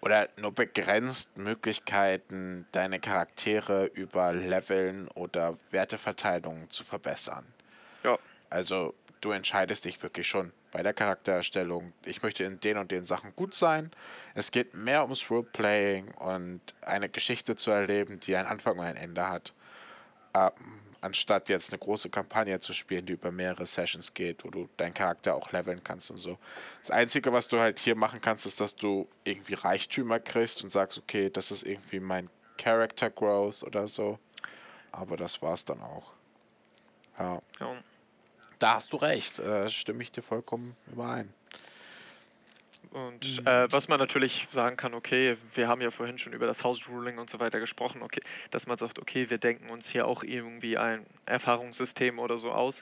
oder nur begrenzt Möglichkeiten, deine Charaktere über Leveln oder Werteverteilungen zu verbessern. Ja. Also du entscheidest dich wirklich schon bei der Charaktererstellung. Ich möchte in den und den Sachen gut sein. Es geht mehr ums Roleplaying und eine Geschichte zu erleben, die einen Anfang und ein Ende hat. Ähm, anstatt jetzt eine große Kampagne zu spielen, die über mehrere Sessions geht, wo du deinen Charakter auch leveln kannst und so. Das Einzige, was du halt hier machen kannst, ist, dass du irgendwie Reichtümer kriegst und sagst, okay, das ist irgendwie mein Character Growth oder so. Aber das war's dann auch. Ja, Ja. da hast du recht, äh, stimme ich dir vollkommen überein. Und Mhm. äh, was man natürlich sagen kann, okay, wir haben ja vorhin schon über das House Ruling und so weiter gesprochen, okay, dass man sagt, okay, wir denken uns hier auch irgendwie ein Erfahrungssystem oder so aus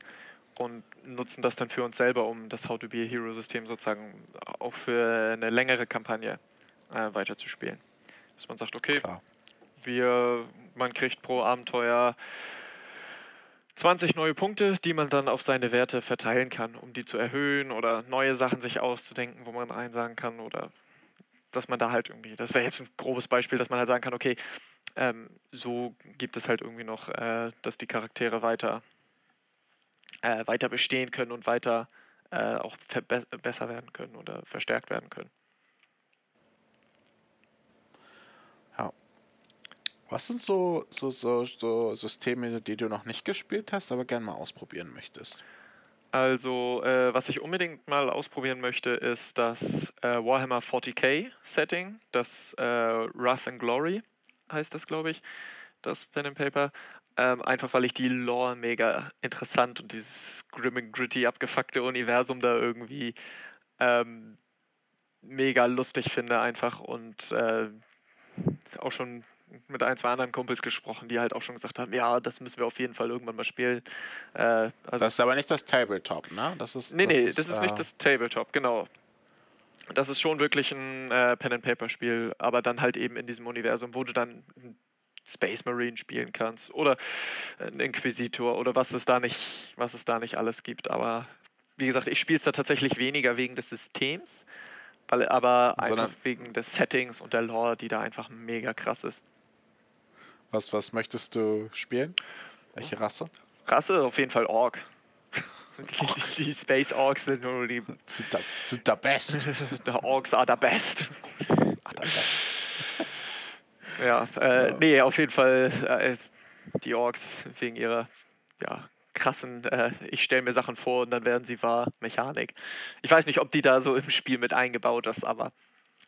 und nutzen das dann für uns selber, um das How to Be a Hero System sozusagen auch für eine längere Kampagne äh, weiterzuspielen. Dass man sagt, okay, Klar. wir, man kriegt pro Abenteuer 20 neue Punkte, die man dann auf seine Werte verteilen kann, um die zu erhöhen oder neue Sachen sich auszudenken, wo man einsagen kann oder dass man da halt irgendwie, das wäre jetzt ein grobes Beispiel, dass man halt sagen kann, okay, ähm, so gibt es halt irgendwie noch, äh, dass die Charaktere weiter, äh, weiter bestehen können und weiter äh, auch besser werden können oder verstärkt werden können. Was sind so, so, so, so Systeme, die du noch nicht gespielt hast, aber gerne mal ausprobieren möchtest? Also, äh, was ich unbedingt mal ausprobieren möchte, ist das äh, Warhammer 40k Setting, das äh, Wrath and Glory heißt das, glaube ich, das Pen and Paper. Ähm, einfach weil ich die Lore mega interessant und dieses grim and gritty abgefuckte Universum da irgendwie ähm, mega lustig finde einfach und äh, auch schon mit ein, zwei anderen Kumpels gesprochen, die halt auch schon gesagt haben, ja, das müssen wir auf jeden Fall irgendwann mal spielen. Äh, also das ist aber nicht das Tabletop, ne? Das ist, nee, das nee, ist, das ist äh... nicht das Tabletop, genau. Das ist schon wirklich ein äh, Pen-and-Paper-Spiel, aber dann halt eben in diesem Universum, wo du dann Space Marine spielen kannst oder ein Inquisitor oder was es da nicht, was es da nicht alles gibt. Aber wie gesagt, ich spiele es da tatsächlich weniger wegen des Systems, weil, aber Sondern einfach wegen des Settings und der Lore, die da einfach mega krass ist. Was, was möchtest du spielen? Welche Rasse? Rasse auf jeden Fall Ork. Die, die, Space Orks sind nur die. Sind the, sind the best. the Orks are the best. Are the best. Ja, äh, ja. nee, auf jeden Fall äh, die Orks wegen ihrer ja, krassen, äh, ich stelle mir Sachen vor und dann werden sie wahr, Mechanik. Ich weiß nicht, ob die da so im Spiel mit eingebaut ist, aber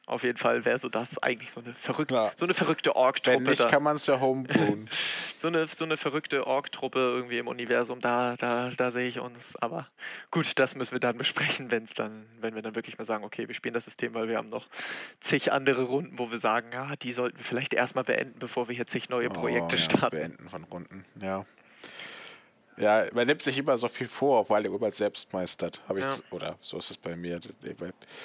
auf jeden Fall wäre so das eigentlich so eine verrückte, ja. so eine verrückte Ork-Truppe. Wenn nicht, da. kann man es ja homebrewen. so, eine, so eine verrückte Ork-Truppe irgendwie im Universum, da, da, da sehe ich uns. Aber gut, das müssen wir dann besprechen, wenn es dann, wenn wir dann wirklich mal sagen, okay, wir spielen das System, weil wir haben noch zig andere Runden, wo wir sagen, ja, die sollten wir vielleicht erstmal beenden, bevor wir hier zig neue Projekte oh, ja, starten. Beenden von Runden, ja. Ja, man nimmt sich immer so viel vor, weil er immer selbst meistert. Hab ich ja. oder so ist es bei mir.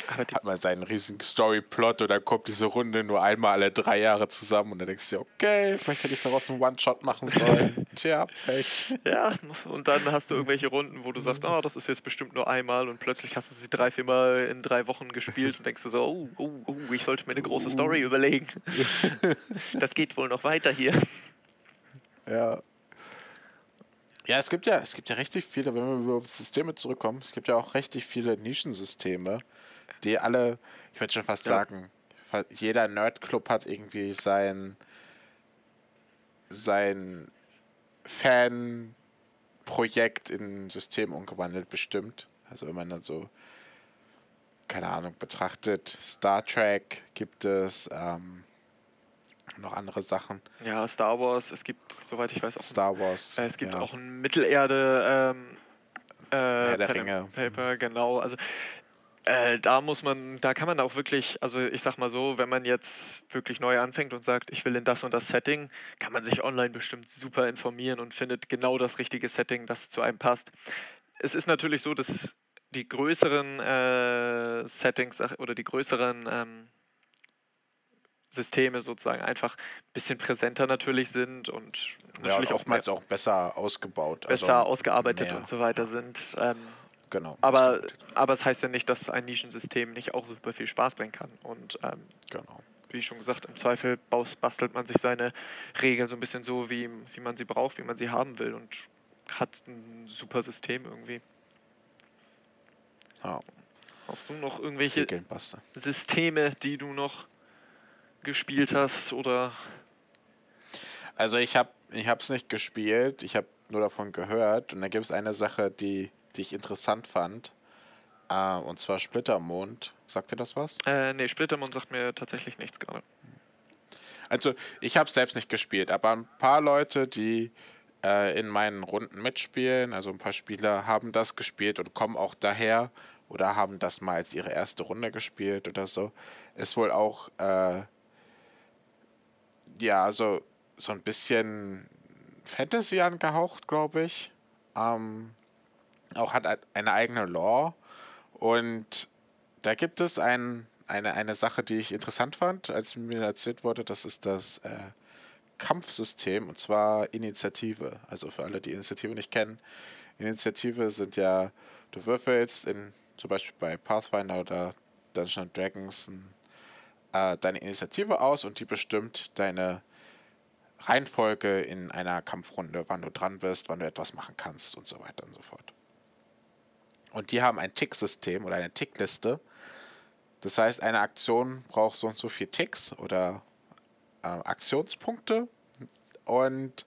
Hat man seinen riesigen Storyplot und dann kommt diese Runde nur einmal alle drei Jahre zusammen und dann denkst du dir, okay, vielleicht hätte ich daraus einen One-Shot machen sollen. Tja, Pech. Ja, und dann hast du irgendwelche Runden, wo du sagst, oh, das ist jetzt bestimmt nur einmal und plötzlich hast du sie drei, vier Mal in drei Wochen gespielt und denkst du so, oh, oh, oh ich sollte mir eine große Story uh. überlegen. das geht wohl noch weiter hier. Ja, ja, es gibt ja, es gibt ja richtig viele, wenn wir über Systeme zurückkommen, es gibt ja auch richtig viele Nischensysteme, die alle, ich würde schon fast ja. sagen, jeder Nerdclub hat irgendwie sein sein Fanprojekt in ein System umgewandelt, bestimmt. Also wenn man dann so, keine Ahnung, betrachtet, Star Trek gibt es, ähm, noch andere Sachen. Ja, Star Wars, es gibt, soweit ich weiß, auch Star Wars. Äh, es gibt ja. auch ein Mittelerde ähm, äh, Herr der Ringe. Paper, genau. Also äh, da muss man, da kann man auch wirklich, also ich sag mal so, wenn man jetzt wirklich neu anfängt und sagt, ich will in das und das Setting, kann man sich online bestimmt super informieren und findet genau das richtige Setting, das zu einem passt. Es ist natürlich so, dass die größeren äh, Settings oder die größeren ähm, Systeme sozusagen einfach ein bisschen präsenter natürlich sind und natürlich ja, auch, mehr, auch besser ausgebaut. Besser also ausgearbeitet mehr. und so weiter sind. Ähm, genau. Aber, aber es heißt ja nicht, dass ein Nischensystem nicht auch super viel Spaß bringen kann. Und ähm, genau. wie schon gesagt, im Zweifel bastelt man sich seine Regeln so ein bisschen so, wie, wie man sie braucht, wie man sie haben will und hat ein super System irgendwie. Ja. Hast du noch irgendwelche Systeme, die du noch gespielt hast oder? Also ich habe ich habe es nicht gespielt, ich habe nur davon gehört und da gibt es eine Sache, die, die ich interessant fand. Uh, und zwar Splittermond. Sagt dir das was? Äh, nee, Splittermond sagt mir tatsächlich nichts gerade. Also, ich habe selbst nicht gespielt, aber ein paar Leute, die äh, in meinen Runden mitspielen, also ein paar Spieler, haben das gespielt und kommen auch daher oder haben das mal als ihre erste Runde gespielt oder so. Ist wohl auch äh, ja, also so ein bisschen Fantasy angehaucht, glaube ich. Ähm, auch hat eine eigene Lore. Und da gibt es ein, eine, eine Sache, die ich interessant fand, als mir erzählt wurde, das ist das äh, Kampfsystem, und zwar Initiative. Also für alle, die Initiative nicht kennen. Initiative sind ja, du würfelst in, zum Beispiel bei Pathfinder oder Dungeons Dragons ein äh, deine Initiative aus und die bestimmt deine Reihenfolge in einer Kampfrunde, wann du dran bist, wann du etwas machen kannst und so weiter und so fort. Und die haben ein Tick-System oder eine Tickliste. Das heißt, eine Aktion braucht so und so viel Ticks oder äh, Aktionspunkte. Und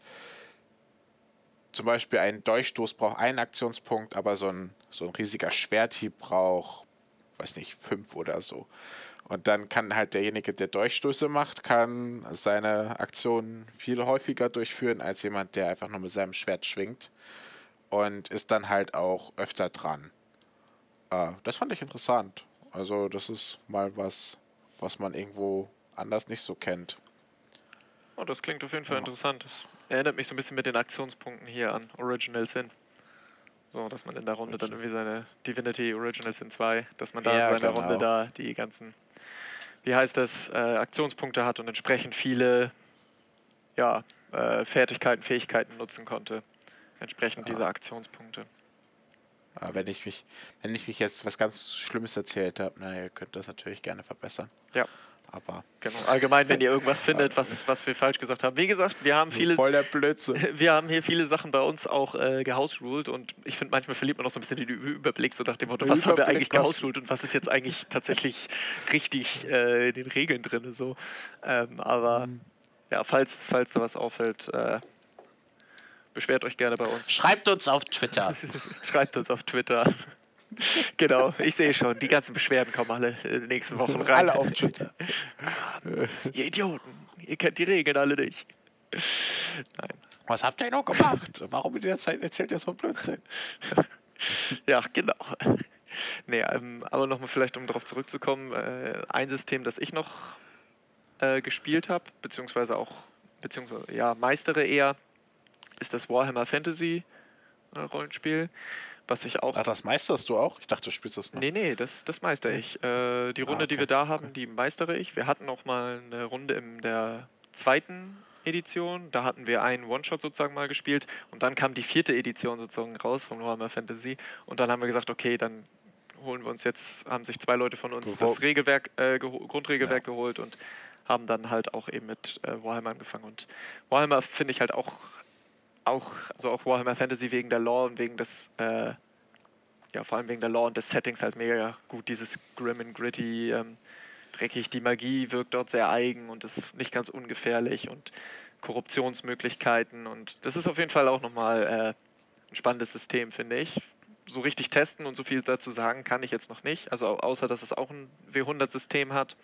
zum Beispiel ein Durchstoß braucht einen Aktionspunkt, aber so ein, so ein riesiger Schwerthieb braucht, weiß nicht, fünf oder so. Und dann kann halt derjenige, der Durchstöße macht, kann seine Aktionen viel häufiger durchführen als jemand, der einfach nur mit seinem Schwert schwingt. Und ist dann halt auch öfter dran. Äh, das fand ich interessant. Also das ist mal was, was man irgendwo anders nicht so kennt. Oh, das klingt auf jeden Fall Ja. interessant. Das erinnert mich so ein bisschen mit den Aktionspunkten hier an Original Sin. So, dass man in der Runde dann irgendwie seine Divinity Original Sin 2, dass man da Ja, in seiner genau. Runde da die ganzen, wie heißt das, äh, Aktionspunkte hat und entsprechend viele ja, äh, Fertigkeiten, Fähigkeiten nutzen konnte. Entsprechend Ja. dieser Aktionspunkte. Aber wenn ich mich, wenn ich mich jetzt was ganz Schlimmes erzählt habe, na, ihr könnt das natürlich gerne verbessern. Ja. Aber Genau. Allgemein, wenn ihr irgendwas findet, was, was wir falsch gesagt haben. Wie gesagt, wir haben vieles. voll der Blödsinn. Wir haben hier viele Sachen bei uns auch äh, gehousruled und ich finde, manchmal verliert man noch so ein bisschen den Überblick, so nach dem Motto, Der was haben wir Überblick, eigentlich gehousruled und was ist jetzt eigentlich tatsächlich richtig äh, in den Regeln drin. So. Ähm, aber Mhm. ja, falls, falls da was auffällt, äh, beschwert euch gerne bei uns. Schreibt uns auf Twitter. Schreibt uns auf Twitter. genau, ich sehe schon, die ganzen Beschwerden kommen alle in den nächsten Wochen rein. Alle auf Twitter. Ihr Idioten, ihr kennt die Regeln alle nicht. Nein. Was habt ihr noch gemacht? Warum in der Zeit erzählt ihr so Blödsinn? Ja, genau. Nee, ähm, aber nochmal vielleicht, um darauf zurückzukommen, äh, ein System, das ich noch äh, gespielt habe, beziehungsweise auch, beziehungsweise, ja, meistere eher, ist das Warhammer Fantasy äh, Rollenspiel, was ich auch... Ach, das meisterst du auch? Ich dachte, du spielst das noch. Nee, nee, das, das meistere ich. Äh, die Runde, die okay. wir da haben, die meistere ich. Wir hatten auch mal eine Runde in der zweiten Edition. Da hatten wir einen One-Shot sozusagen mal gespielt. Und dann kam die vierte Edition sozusagen raus von Warhammer Fantasy. Und dann haben wir gesagt, okay, dann holen wir uns jetzt, haben sich zwei Leute von uns Bevor- das Regelwerk, äh, Grundregelwerk geholt und haben dann halt auch eben mit äh, Warhammer angefangen. Und Warhammer finde ich halt auch, auch, also auch Warhammer Fantasy wegen der Lore und wegen des, äh, ja, vor allem wegen der Lore und des Settings halt mega gut. Dieses grim and gritty, ähm, dreckig. Die Magie wirkt dort sehr eigen und ist nicht ganz ungefährlich und Korruptionsmöglichkeiten. Und das ist auf jeden Fall auch nochmal äh, ein spannendes System, finde ich. So richtig testen und so viel dazu sagen kann ich jetzt noch nicht. Also au- außer, dass es auch ein W100-System hat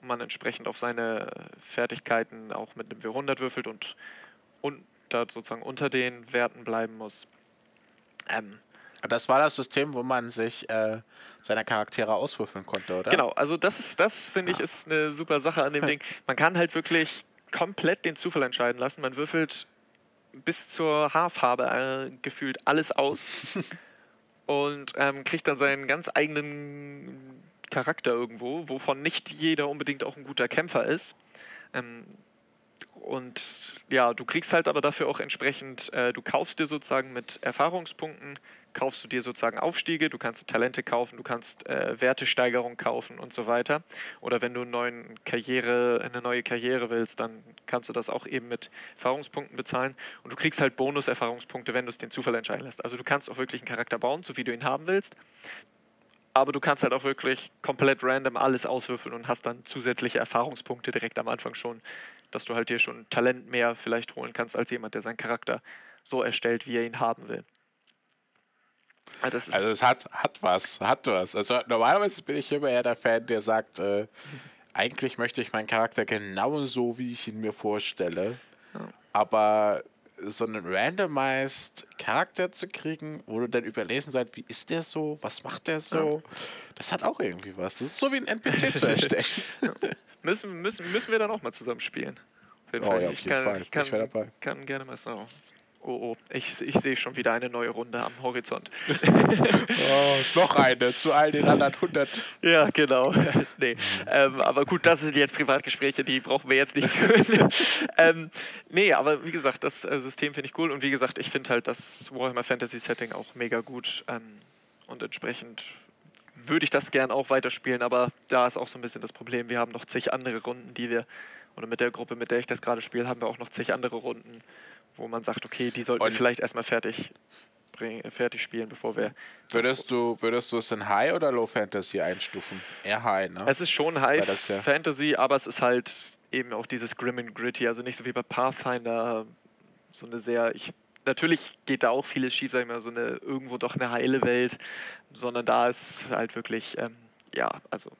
und man entsprechend auf seine Fertigkeiten auch mit einem W100 würfelt und, und da sozusagen unter den Werten bleiben muss. Ähm, Das war das System, wo man sich äh, seine Charaktere auswürfeln konnte, oder? Genau, also das ist, das finde ich, Ja. ist eine super Sache an dem Ding. Man kann halt wirklich komplett den Zufall entscheiden lassen. Man würfelt bis zur Haarfarbe äh, gefühlt alles aus und ähm, kriegt dann seinen ganz eigenen Charakter irgendwo, wovon nicht jeder unbedingt auch ein guter Kämpfer ist. Ähm, und ja, du kriegst halt aber dafür auch entsprechend, äh, du kaufst dir sozusagen mit Erfahrungspunkten, kaufst du dir sozusagen Aufstiege, du kannst Talente kaufen, du kannst äh, Wertesteigerung kaufen und so weiter. Oder wenn du Karriere, eine neue Karriere willst, dann kannst du das auch eben mit Erfahrungspunkten bezahlen. Und du kriegst halt Bonus-Erfahrungspunkte, wenn du es den Zufall entscheiden lässt. Also du kannst auch wirklich einen Charakter bauen, so wie du ihn haben willst. Aber du kannst halt auch wirklich komplett random alles auswürfeln und hast dann zusätzliche Erfahrungspunkte direkt am Anfang schon, dass du halt dir schon Talent mehr vielleicht holen kannst als jemand, der seinen Charakter so erstellt, wie er ihn haben will. Also es hat, hat was, hat was. Also normalerweise bin ich immer eher der Fan, der sagt, äh, eigentlich möchte ich meinen Charakter genauso, wie ich ihn mir vorstelle. Ja. Aber so einen randomized Charakter zu kriegen, wo du dann überlesen seid, wie ist der so, was macht der so, das hat auch irgendwie was. Das ist so wie ein NPC zu erstellen. müssen, müssen, müssen wir dann auch mal zusammen spielen. Auf jeden Oh Fall. ja, auf ich jeden kann, Fall. Ich kann, Ich dabei. kann gerne mal so. Oh, oh, ich, ich sehe schon wieder eine neue Runde am Horizont. oh, noch eine zu all den anderen 100. Ja, genau. nee. Ähm, aber gut, das sind jetzt Privatgespräche, die brauchen wir jetzt nicht führen. ähm, nee, aber wie gesagt, das äh, System finde ich cool. Und wie gesagt, ich finde halt das Warhammer Fantasy Setting auch mega gut. Ähm, und entsprechend würde ich das gern auch weiterspielen. Aber da ist auch so ein bisschen das Problem, wir haben noch zig andere Runden, die wir, oder mit der Gruppe, mit der ich das gerade spiele, haben wir auch noch zig andere Runden, wo man sagt, okay, die sollten wir vielleicht erstmal fertig, bringen, fertig spielen, bevor wir Würdest du, würdest du es in High oder Low Fantasy einstufen? Eher High, ne? Es ist schon High ja- Fantasy, aber es ist halt eben auch dieses Grim and Gritty, also nicht so wie bei Pathfinder, so eine sehr, ich, natürlich geht da auch vieles schief, sag ich mal, so eine irgendwo doch eine heile Welt, sondern da ist halt wirklich, ähm, ja, also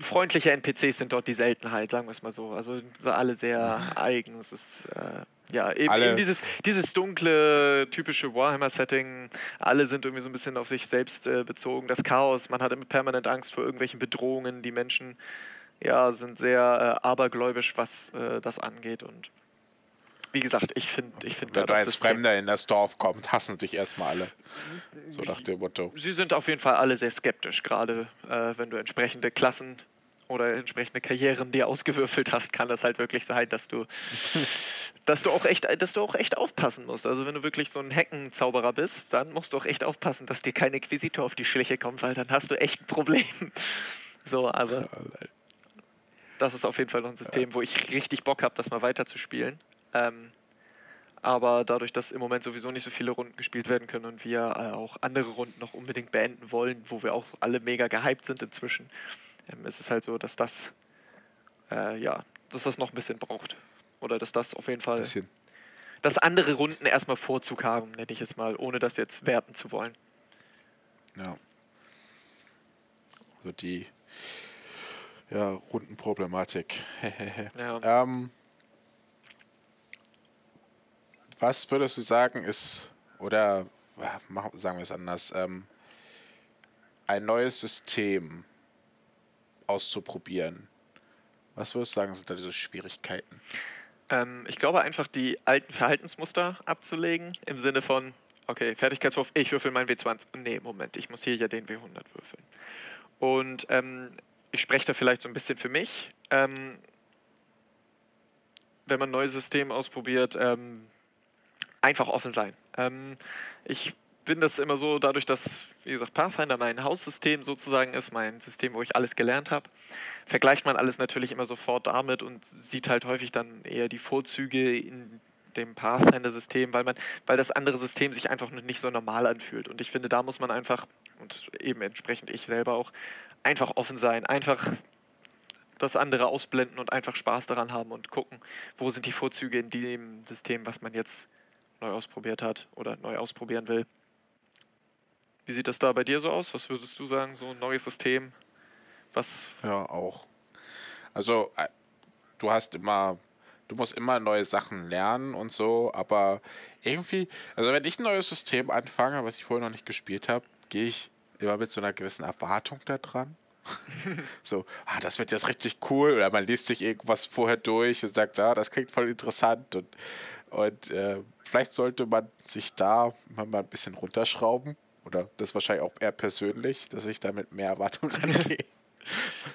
freundliche NPCs sind dort die Seltenheit, sagen wir es mal so. Also alle sehr eigen. Es ist äh, ja eben, eben, dieses, dieses dunkle, typische Warhammer-Setting. Alle sind irgendwie so ein bisschen auf sich selbst äh, bezogen. Das Chaos, man hat immer permanent Angst vor irgendwelchen Bedrohungen. Die Menschen ja, sind sehr äh, abergläubisch, was äh, das angeht. Und wie gesagt, ich finde, ich finde, wenn da als Fremder in das Dorf kommt, hassen sich erstmal alle. So nach dem Motto. Sie sind auf jeden Fall alle sehr skeptisch, gerade äh, wenn du entsprechende Klassen oder entsprechende Karrieren dir ausgewürfelt hast, kann das halt wirklich sein, dass du, dass du auch echt, dass du auch echt aufpassen musst. Also wenn du wirklich so ein Heckenzauberer bist, dann musst du auch echt aufpassen, dass dir kein Inquisitor auf die Schliche kommt, weil dann hast du echt ein Problem. So, aber das ist auf jeden Fall noch ein System, wo ich richtig Bock habe, das mal weiterzuspielen. Ähm, aber dadurch, dass im Moment sowieso nicht so viele Runden gespielt werden können und wir äh, auch andere Runden noch unbedingt beenden wollen, wo wir auch alle mega gehypt sind inzwischen, ähm, ist es halt so, dass das äh, ja, dass das noch ein bisschen braucht. Oder dass das auf jeden Fall. Bisschen. Dass andere Runden erstmal Vorzug haben, nenne ich es mal, ohne das jetzt werten zu wollen. Ja. Also die ja, Rundenproblematik. ja. ähm, was würdest du sagen ist, oder sagen wir es anders, ähm, ein neues System auszuprobieren? Was würdest du sagen, sind da diese Schwierigkeiten? Ähm, ich glaube einfach, die alten Verhaltensmuster abzulegen, im Sinne von, okay, Fertigkeitswurf, ich würfel mein W20. Nee, Moment, ich muss hier ja den W100 würfeln. Und ähm, ich spreche da vielleicht so ein bisschen für mich. Ähm, wenn man ein neues System ausprobiert, ähm, einfach offen sein. Ähm, ich bin das immer so, dadurch, dass, wie gesagt, Pathfinder mein Haussystem sozusagen ist, mein System, wo ich alles gelernt habe, vergleicht man alles natürlich immer sofort damit und sieht halt häufig dann eher die Vorzüge in dem Pathfinder-System, weil weil das andere System sich einfach nicht so normal anfühlt. Und ich finde, da muss man einfach, und eben entsprechend ich selber auch, einfach offen sein, einfach das andere ausblenden und einfach Spaß daran haben und gucken, wo sind die Vorzüge in dem System, was man jetzt neu ausprobiert hat oder neu ausprobieren will. Wie sieht das da bei dir so aus? Was würdest du sagen, so ein neues System? Was? Ja, auch. Also, äh, du hast immer, du musst immer neue Sachen lernen und so, aber irgendwie, also wenn ich ein neues System anfange, was ich vorher noch nicht gespielt habe, gehe ich immer mit so einer gewissen Erwartung da dran. so, ah, das wird jetzt richtig cool. Oder man liest sich irgendwas vorher durch und sagt, ah, das klingt voll interessant. Und, und äh, vielleicht sollte man sich da mal ein bisschen runterschrauben. Oder das ist wahrscheinlich auch eher persönlich, dass ich da mit mehr Erwartung rangehe.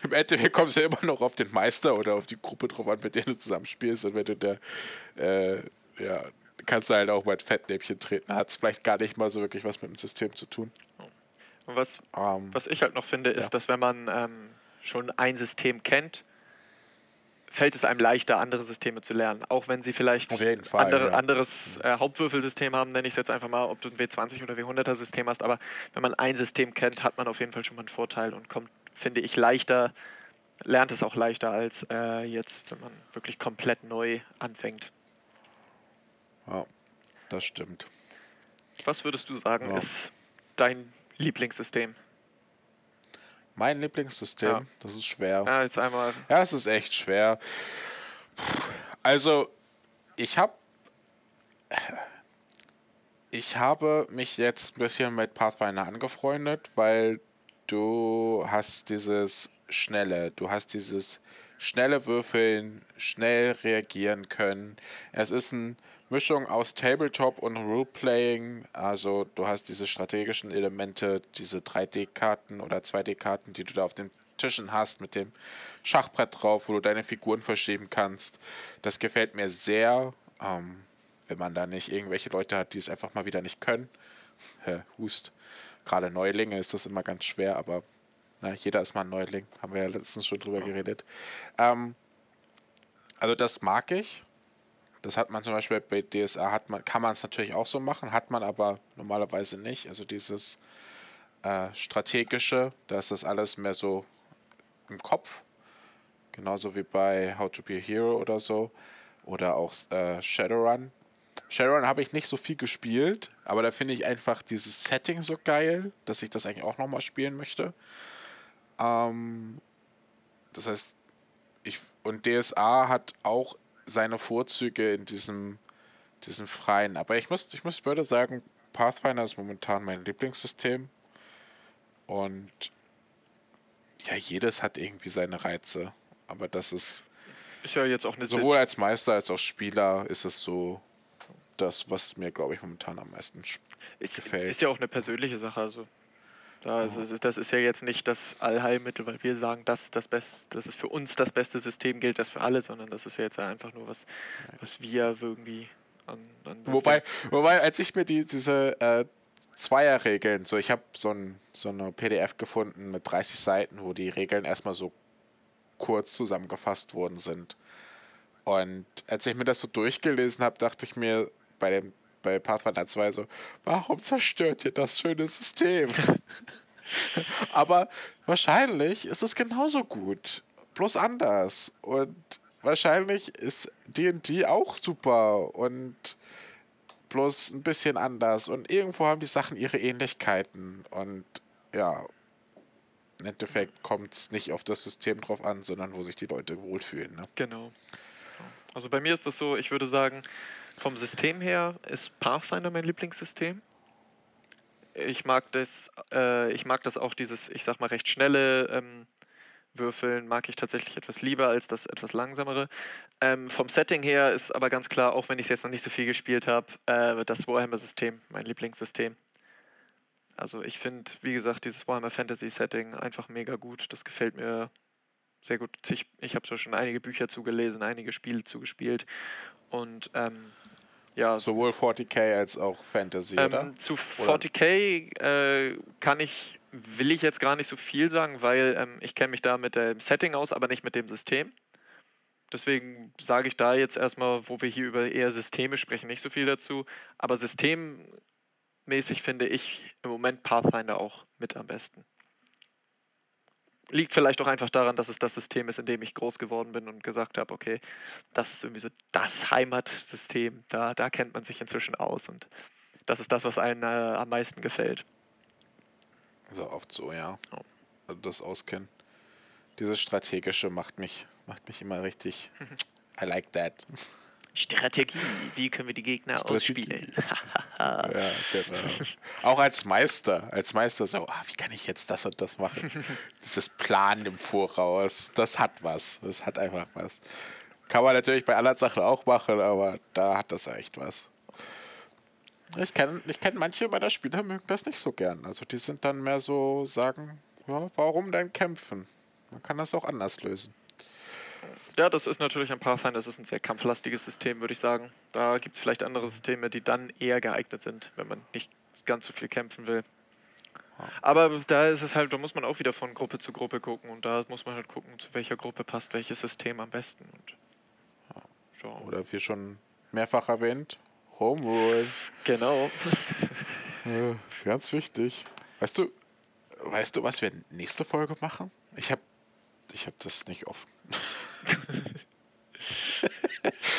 Im Endeffekt kommst du ja immer noch auf den Meister oder auf die Gruppe drauf an, mit der du zusammenspielst. Und wenn du da, äh, ja, kannst du halt auch mal ein Fettnäpfchen treten. Hat es vielleicht gar nicht mal so wirklich was mit dem System zu tun. Und was, um, was ich halt noch finde, ist, ja. dass wenn man ähm, schon ein System kennt, fällt es einem leichter, andere Systeme zu lernen. Auch wenn sie vielleicht ein andere, ja. anderes äh, Hauptwürfelsystem haben, nenne ich es jetzt einfach mal, ob du ein W20 oder W100er System hast. Aber wenn man ein System kennt, hat man auf jeden Fall schon mal einen Vorteil und kommt, finde ich, leichter, lernt es auch leichter als äh, jetzt, wenn man wirklich komplett neu anfängt. Ja, das stimmt. Was würdest du sagen, ja. ist dein Lieblingssystem? Mein Lieblingssystem, ja. das ist schwer. Ja, jetzt einmal. Ja, es ist echt schwer. Also, ich habe ich habe mich jetzt ein bisschen mit Pathfinder angefreundet, weil du hast dieses schnelle, du hast dieses schnelle Würfeln, schnell reagieren können. Es ist eine Mischung aus Tabletop und Roleplaying. Also du hast diese strategischen Elemente, diese 3D-Karten oder 2D-Karten, die du da auf den Tischen hast mit dem Schachbrett drauf, wo du deine Figuren verschieben kannst. Das gefällt mir sehr, ähm, wenn man da nicht irgendwelche Leute hat, die es einfach mal wieder nicht können. Hust. Gerade Neulinge ist das immer ganz schwer, aber na, jeder ist mal ein Neuling, haben wir ja letztens schon drüber geredet. Ähm, also das mag ich. Das hat man zum Beispiel bei DSA, hat man, kann man es natürlich auch so machen, hat man aber normalerweise nicht. Also dieses äh, strategische, da ist das alles mehr so im Kopf. Genauso wie bei How to Be a Hero oder so. Oder auch äh, Shadowrun. Shadowrun habe ich nicht so viel gespielt, aber da finde ich einfach dieses Setting so geil, dass ich das eigentlich auch nochmal spielen möchte. Ähm, das heißt, ich und DSA hat auch seine Vorzüge in diesem, diesem freien. Aber ich muss, ich muss würde sagen, Pathfinder ist momentan mein Lieblingssystem. Und ja, jedes hat irgendwie seine Reize. Aber das ist. Ist ja jetzt auch eine Sowohl als Meister als auch Spieler ist es so das, was mir, glaube ich, momentan am meisten ist, gefällt. Ist ja auch eine persönliche Sache. Also da ist, es- das ist ja jetzt nicht das Allheilmittel, weil wir sagen, das ist das dass es für uns das beste System gilt, das für alle, sondern das ist ja jetzt einfach nur was, was wir irgendwie an, an Wobei, wobei, als ich mir die, diese äh, Zweierregeln, so ich habe so, ein, so eine PDF gefunden mit 30 Seiten, wo die Regeln erstmal so kurz zusammengefasst worden sind. Und als ich mir das so durchgelesen habe, dachte ich mir bei dem bei Pathfinder 2 so, warum zerstört ihr das schöne System? Aber wahrscheinlich ist es genauso gut, bloß anders. Und wahrscheinlich ist D&D auch super und bloß ein bisschen anders. Und irgendwo haben die Sachen ihre Ähnlichkeiten. Und ja, im Endeffekt kommt es nicht auf das System drauf an, sondern wo sich die Leute wohlfühlen. Ne? Genau. Also bei mir ist das so, ich würde sagen, vom System her ist Pathfinder mein Lieblingssystem. Ich mag das, äh, ich mag das auch dieses, ich sag mal, recht schnelle ähm, Würfeln mag ich tatsächlich etwas lieber als das etwas langsamere. Ähm, vom Setting her ist aber ganz klar, auch wenn ich es jetzt noch nicht so viel gespielt habe, äh, das Warhammer-System mein Lieblingssystem. Also ich finde, wie gesagt, dieses Warhammer Fantasy Setting einfach mega gut. Das gefällt mir sehr gut. Ich, ich habe zwar schon einige Bücher zugelesen, einige Spiele zugespielt und ähm, ja, Sowohl 40k als auch Fantasy, oder? ähm, zu Oder- 40k äh, kann ich, will ich jetzt gar nicht so viel sagen, weil ähm, ich kenne mich da mit dem Setting aus, aber nicht mit dem System. Deswegen sage ich da jetzt erstmal, wo wir hier über eher Systeme sprechen, nicht so viel dazu. Aber systemmäßig finde ich im Moment Pathfinder auch mit am besten. Liegt vielleicht auch einfach daran, dass es das System ist, in dem ich groß geworden bin und gesagt habe, okay, das ist irgendwie so das Heimatsystem. Da, da kennt man sich inzwischen aus und das ist das, was einem äh, am meisten gefällt. So oft so, ja. Ja. Also das Auskennen. Dieses Strategische macht mich, macht mich immer richtig. I like that. Strategie, wie können wir die Gegner Strategie. ausspielen? Ja, genau. Auch als Meister. Als Meister so, ah, wie kann ich jetzt das und das machen? Dieses Planen im Voraus, das hat was. Das hat einfach was. Kann man natürlich bei anderen Sachen auch machen, aber da hat das echt was. Ich kenne ich kenn manche meiner Spieler mögen das nicht so gern. Also die sind dann mehr so sagen, ja, warum denn kämpfen? Man kann das auch anders lösen. Ja, das ist natürlich ein Pathfinder, das ist ein sehr kampflastiges System, würde ich sagen. Da gibt es vielleicht andere Systeme, die dann eher geeignet sind, wenn man nicht ganz so viel kämpfen will. Ja. Aber da ist es halt, da muss man auch wieder von Gruppe zu Gruppe gucken und da muss man halt gucken, zu welcher Gruppe passt welches System am besten. Und schauen. Oder wie schon mehrfach erwähnt, Homerule. Genau. Ja, ganz wichtig. Weißt du, weißt du, was wir nächste Folge machen? Ich habe ich hab das nicht offen.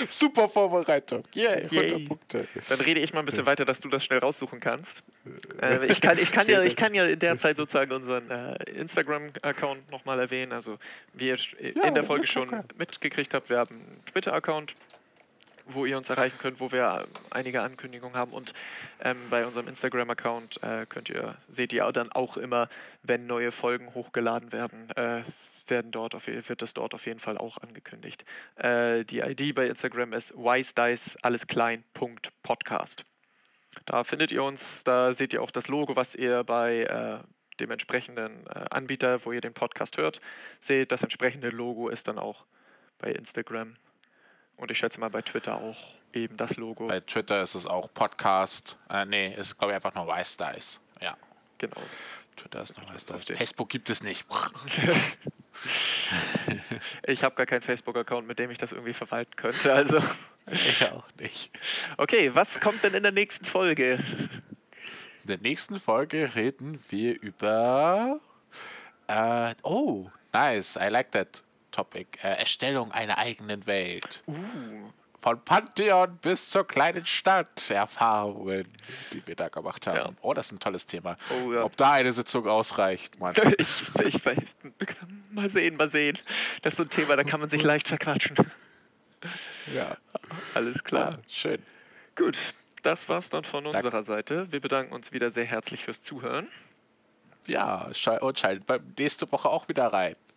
Super Vorbereitung. Yay, 100 Yay. Punkte. Dann rede ich mal ein bisschen weiter, dass du das schnell raussuchen kannst. Äh, ich, kann, ich, kann ja, ich kann ja in der Zeit sozusagen unseren äh, Instagram-Account nochmal erwähnen. Also, wie ihr in der Folge schon mitgekriegt habt, wir haben einen Twitter-Account, wo ihr uns erreichen könnt, wo wir äh, einige Ankündigungen haben. Und ähm, bei unserem Instagram-Account äh, könnt ihr, seht ihr dann auch immer, wenn neue Folgen hochgeladen werden, äh, werden dort auf, wird das dort auf jeden Fall auch angekündigt. Äh, die ID bei Instagram ist wisedice, alles klein, Punkt, Podcast. Da findet ihr uns, da seht ihr auch das Logo, was ihr bei äh, dem entsprechenden äh, Anbieter, wo ihr den Podcast hört, seht. Das entsprechende Logo ist dann auch bei Instagram. Und ich schätze mal bei Twitter auch eben das Logo. Bei Twitter ist es auch Podcast. Äh, nee, es ist glaube ich einfach nur Wise Dice. Ja, Genau. Twitter ist Wise Auf Dice. Facebook gibt es nicht. ich habe gar keinen Facebook-Account, mit dem ich das irgendwie verwalten könnte. Also, ich auch nicht. okay, was kommt denn in der nächsten Folge? In der nächsten Folge reden wir über. Äh, oh, nice. I like that topic. Äh, Erstellung einer eigenen Welt. Uh, Von Pantheon bis zur kleinen Stadt. Erfahrungen, die wir da gemacht haben. Ja. Oh, das ist ein tolles Thema. oh ja. Ob da eine Sitzung ausreicht, Mann. Ich, ich weiß, mal sehen, mal sehen. Das ist so ein Thema, da kann man sich leicht verquatschen. Ja. Alles klar. Ja, schön. Gut, das war's dann von Dank- unserer Seite. Wir bedanken uns wieder sehr herzlich fürs Zuhören. Ja, und schaltet beim nächste Woche auch wieder rein.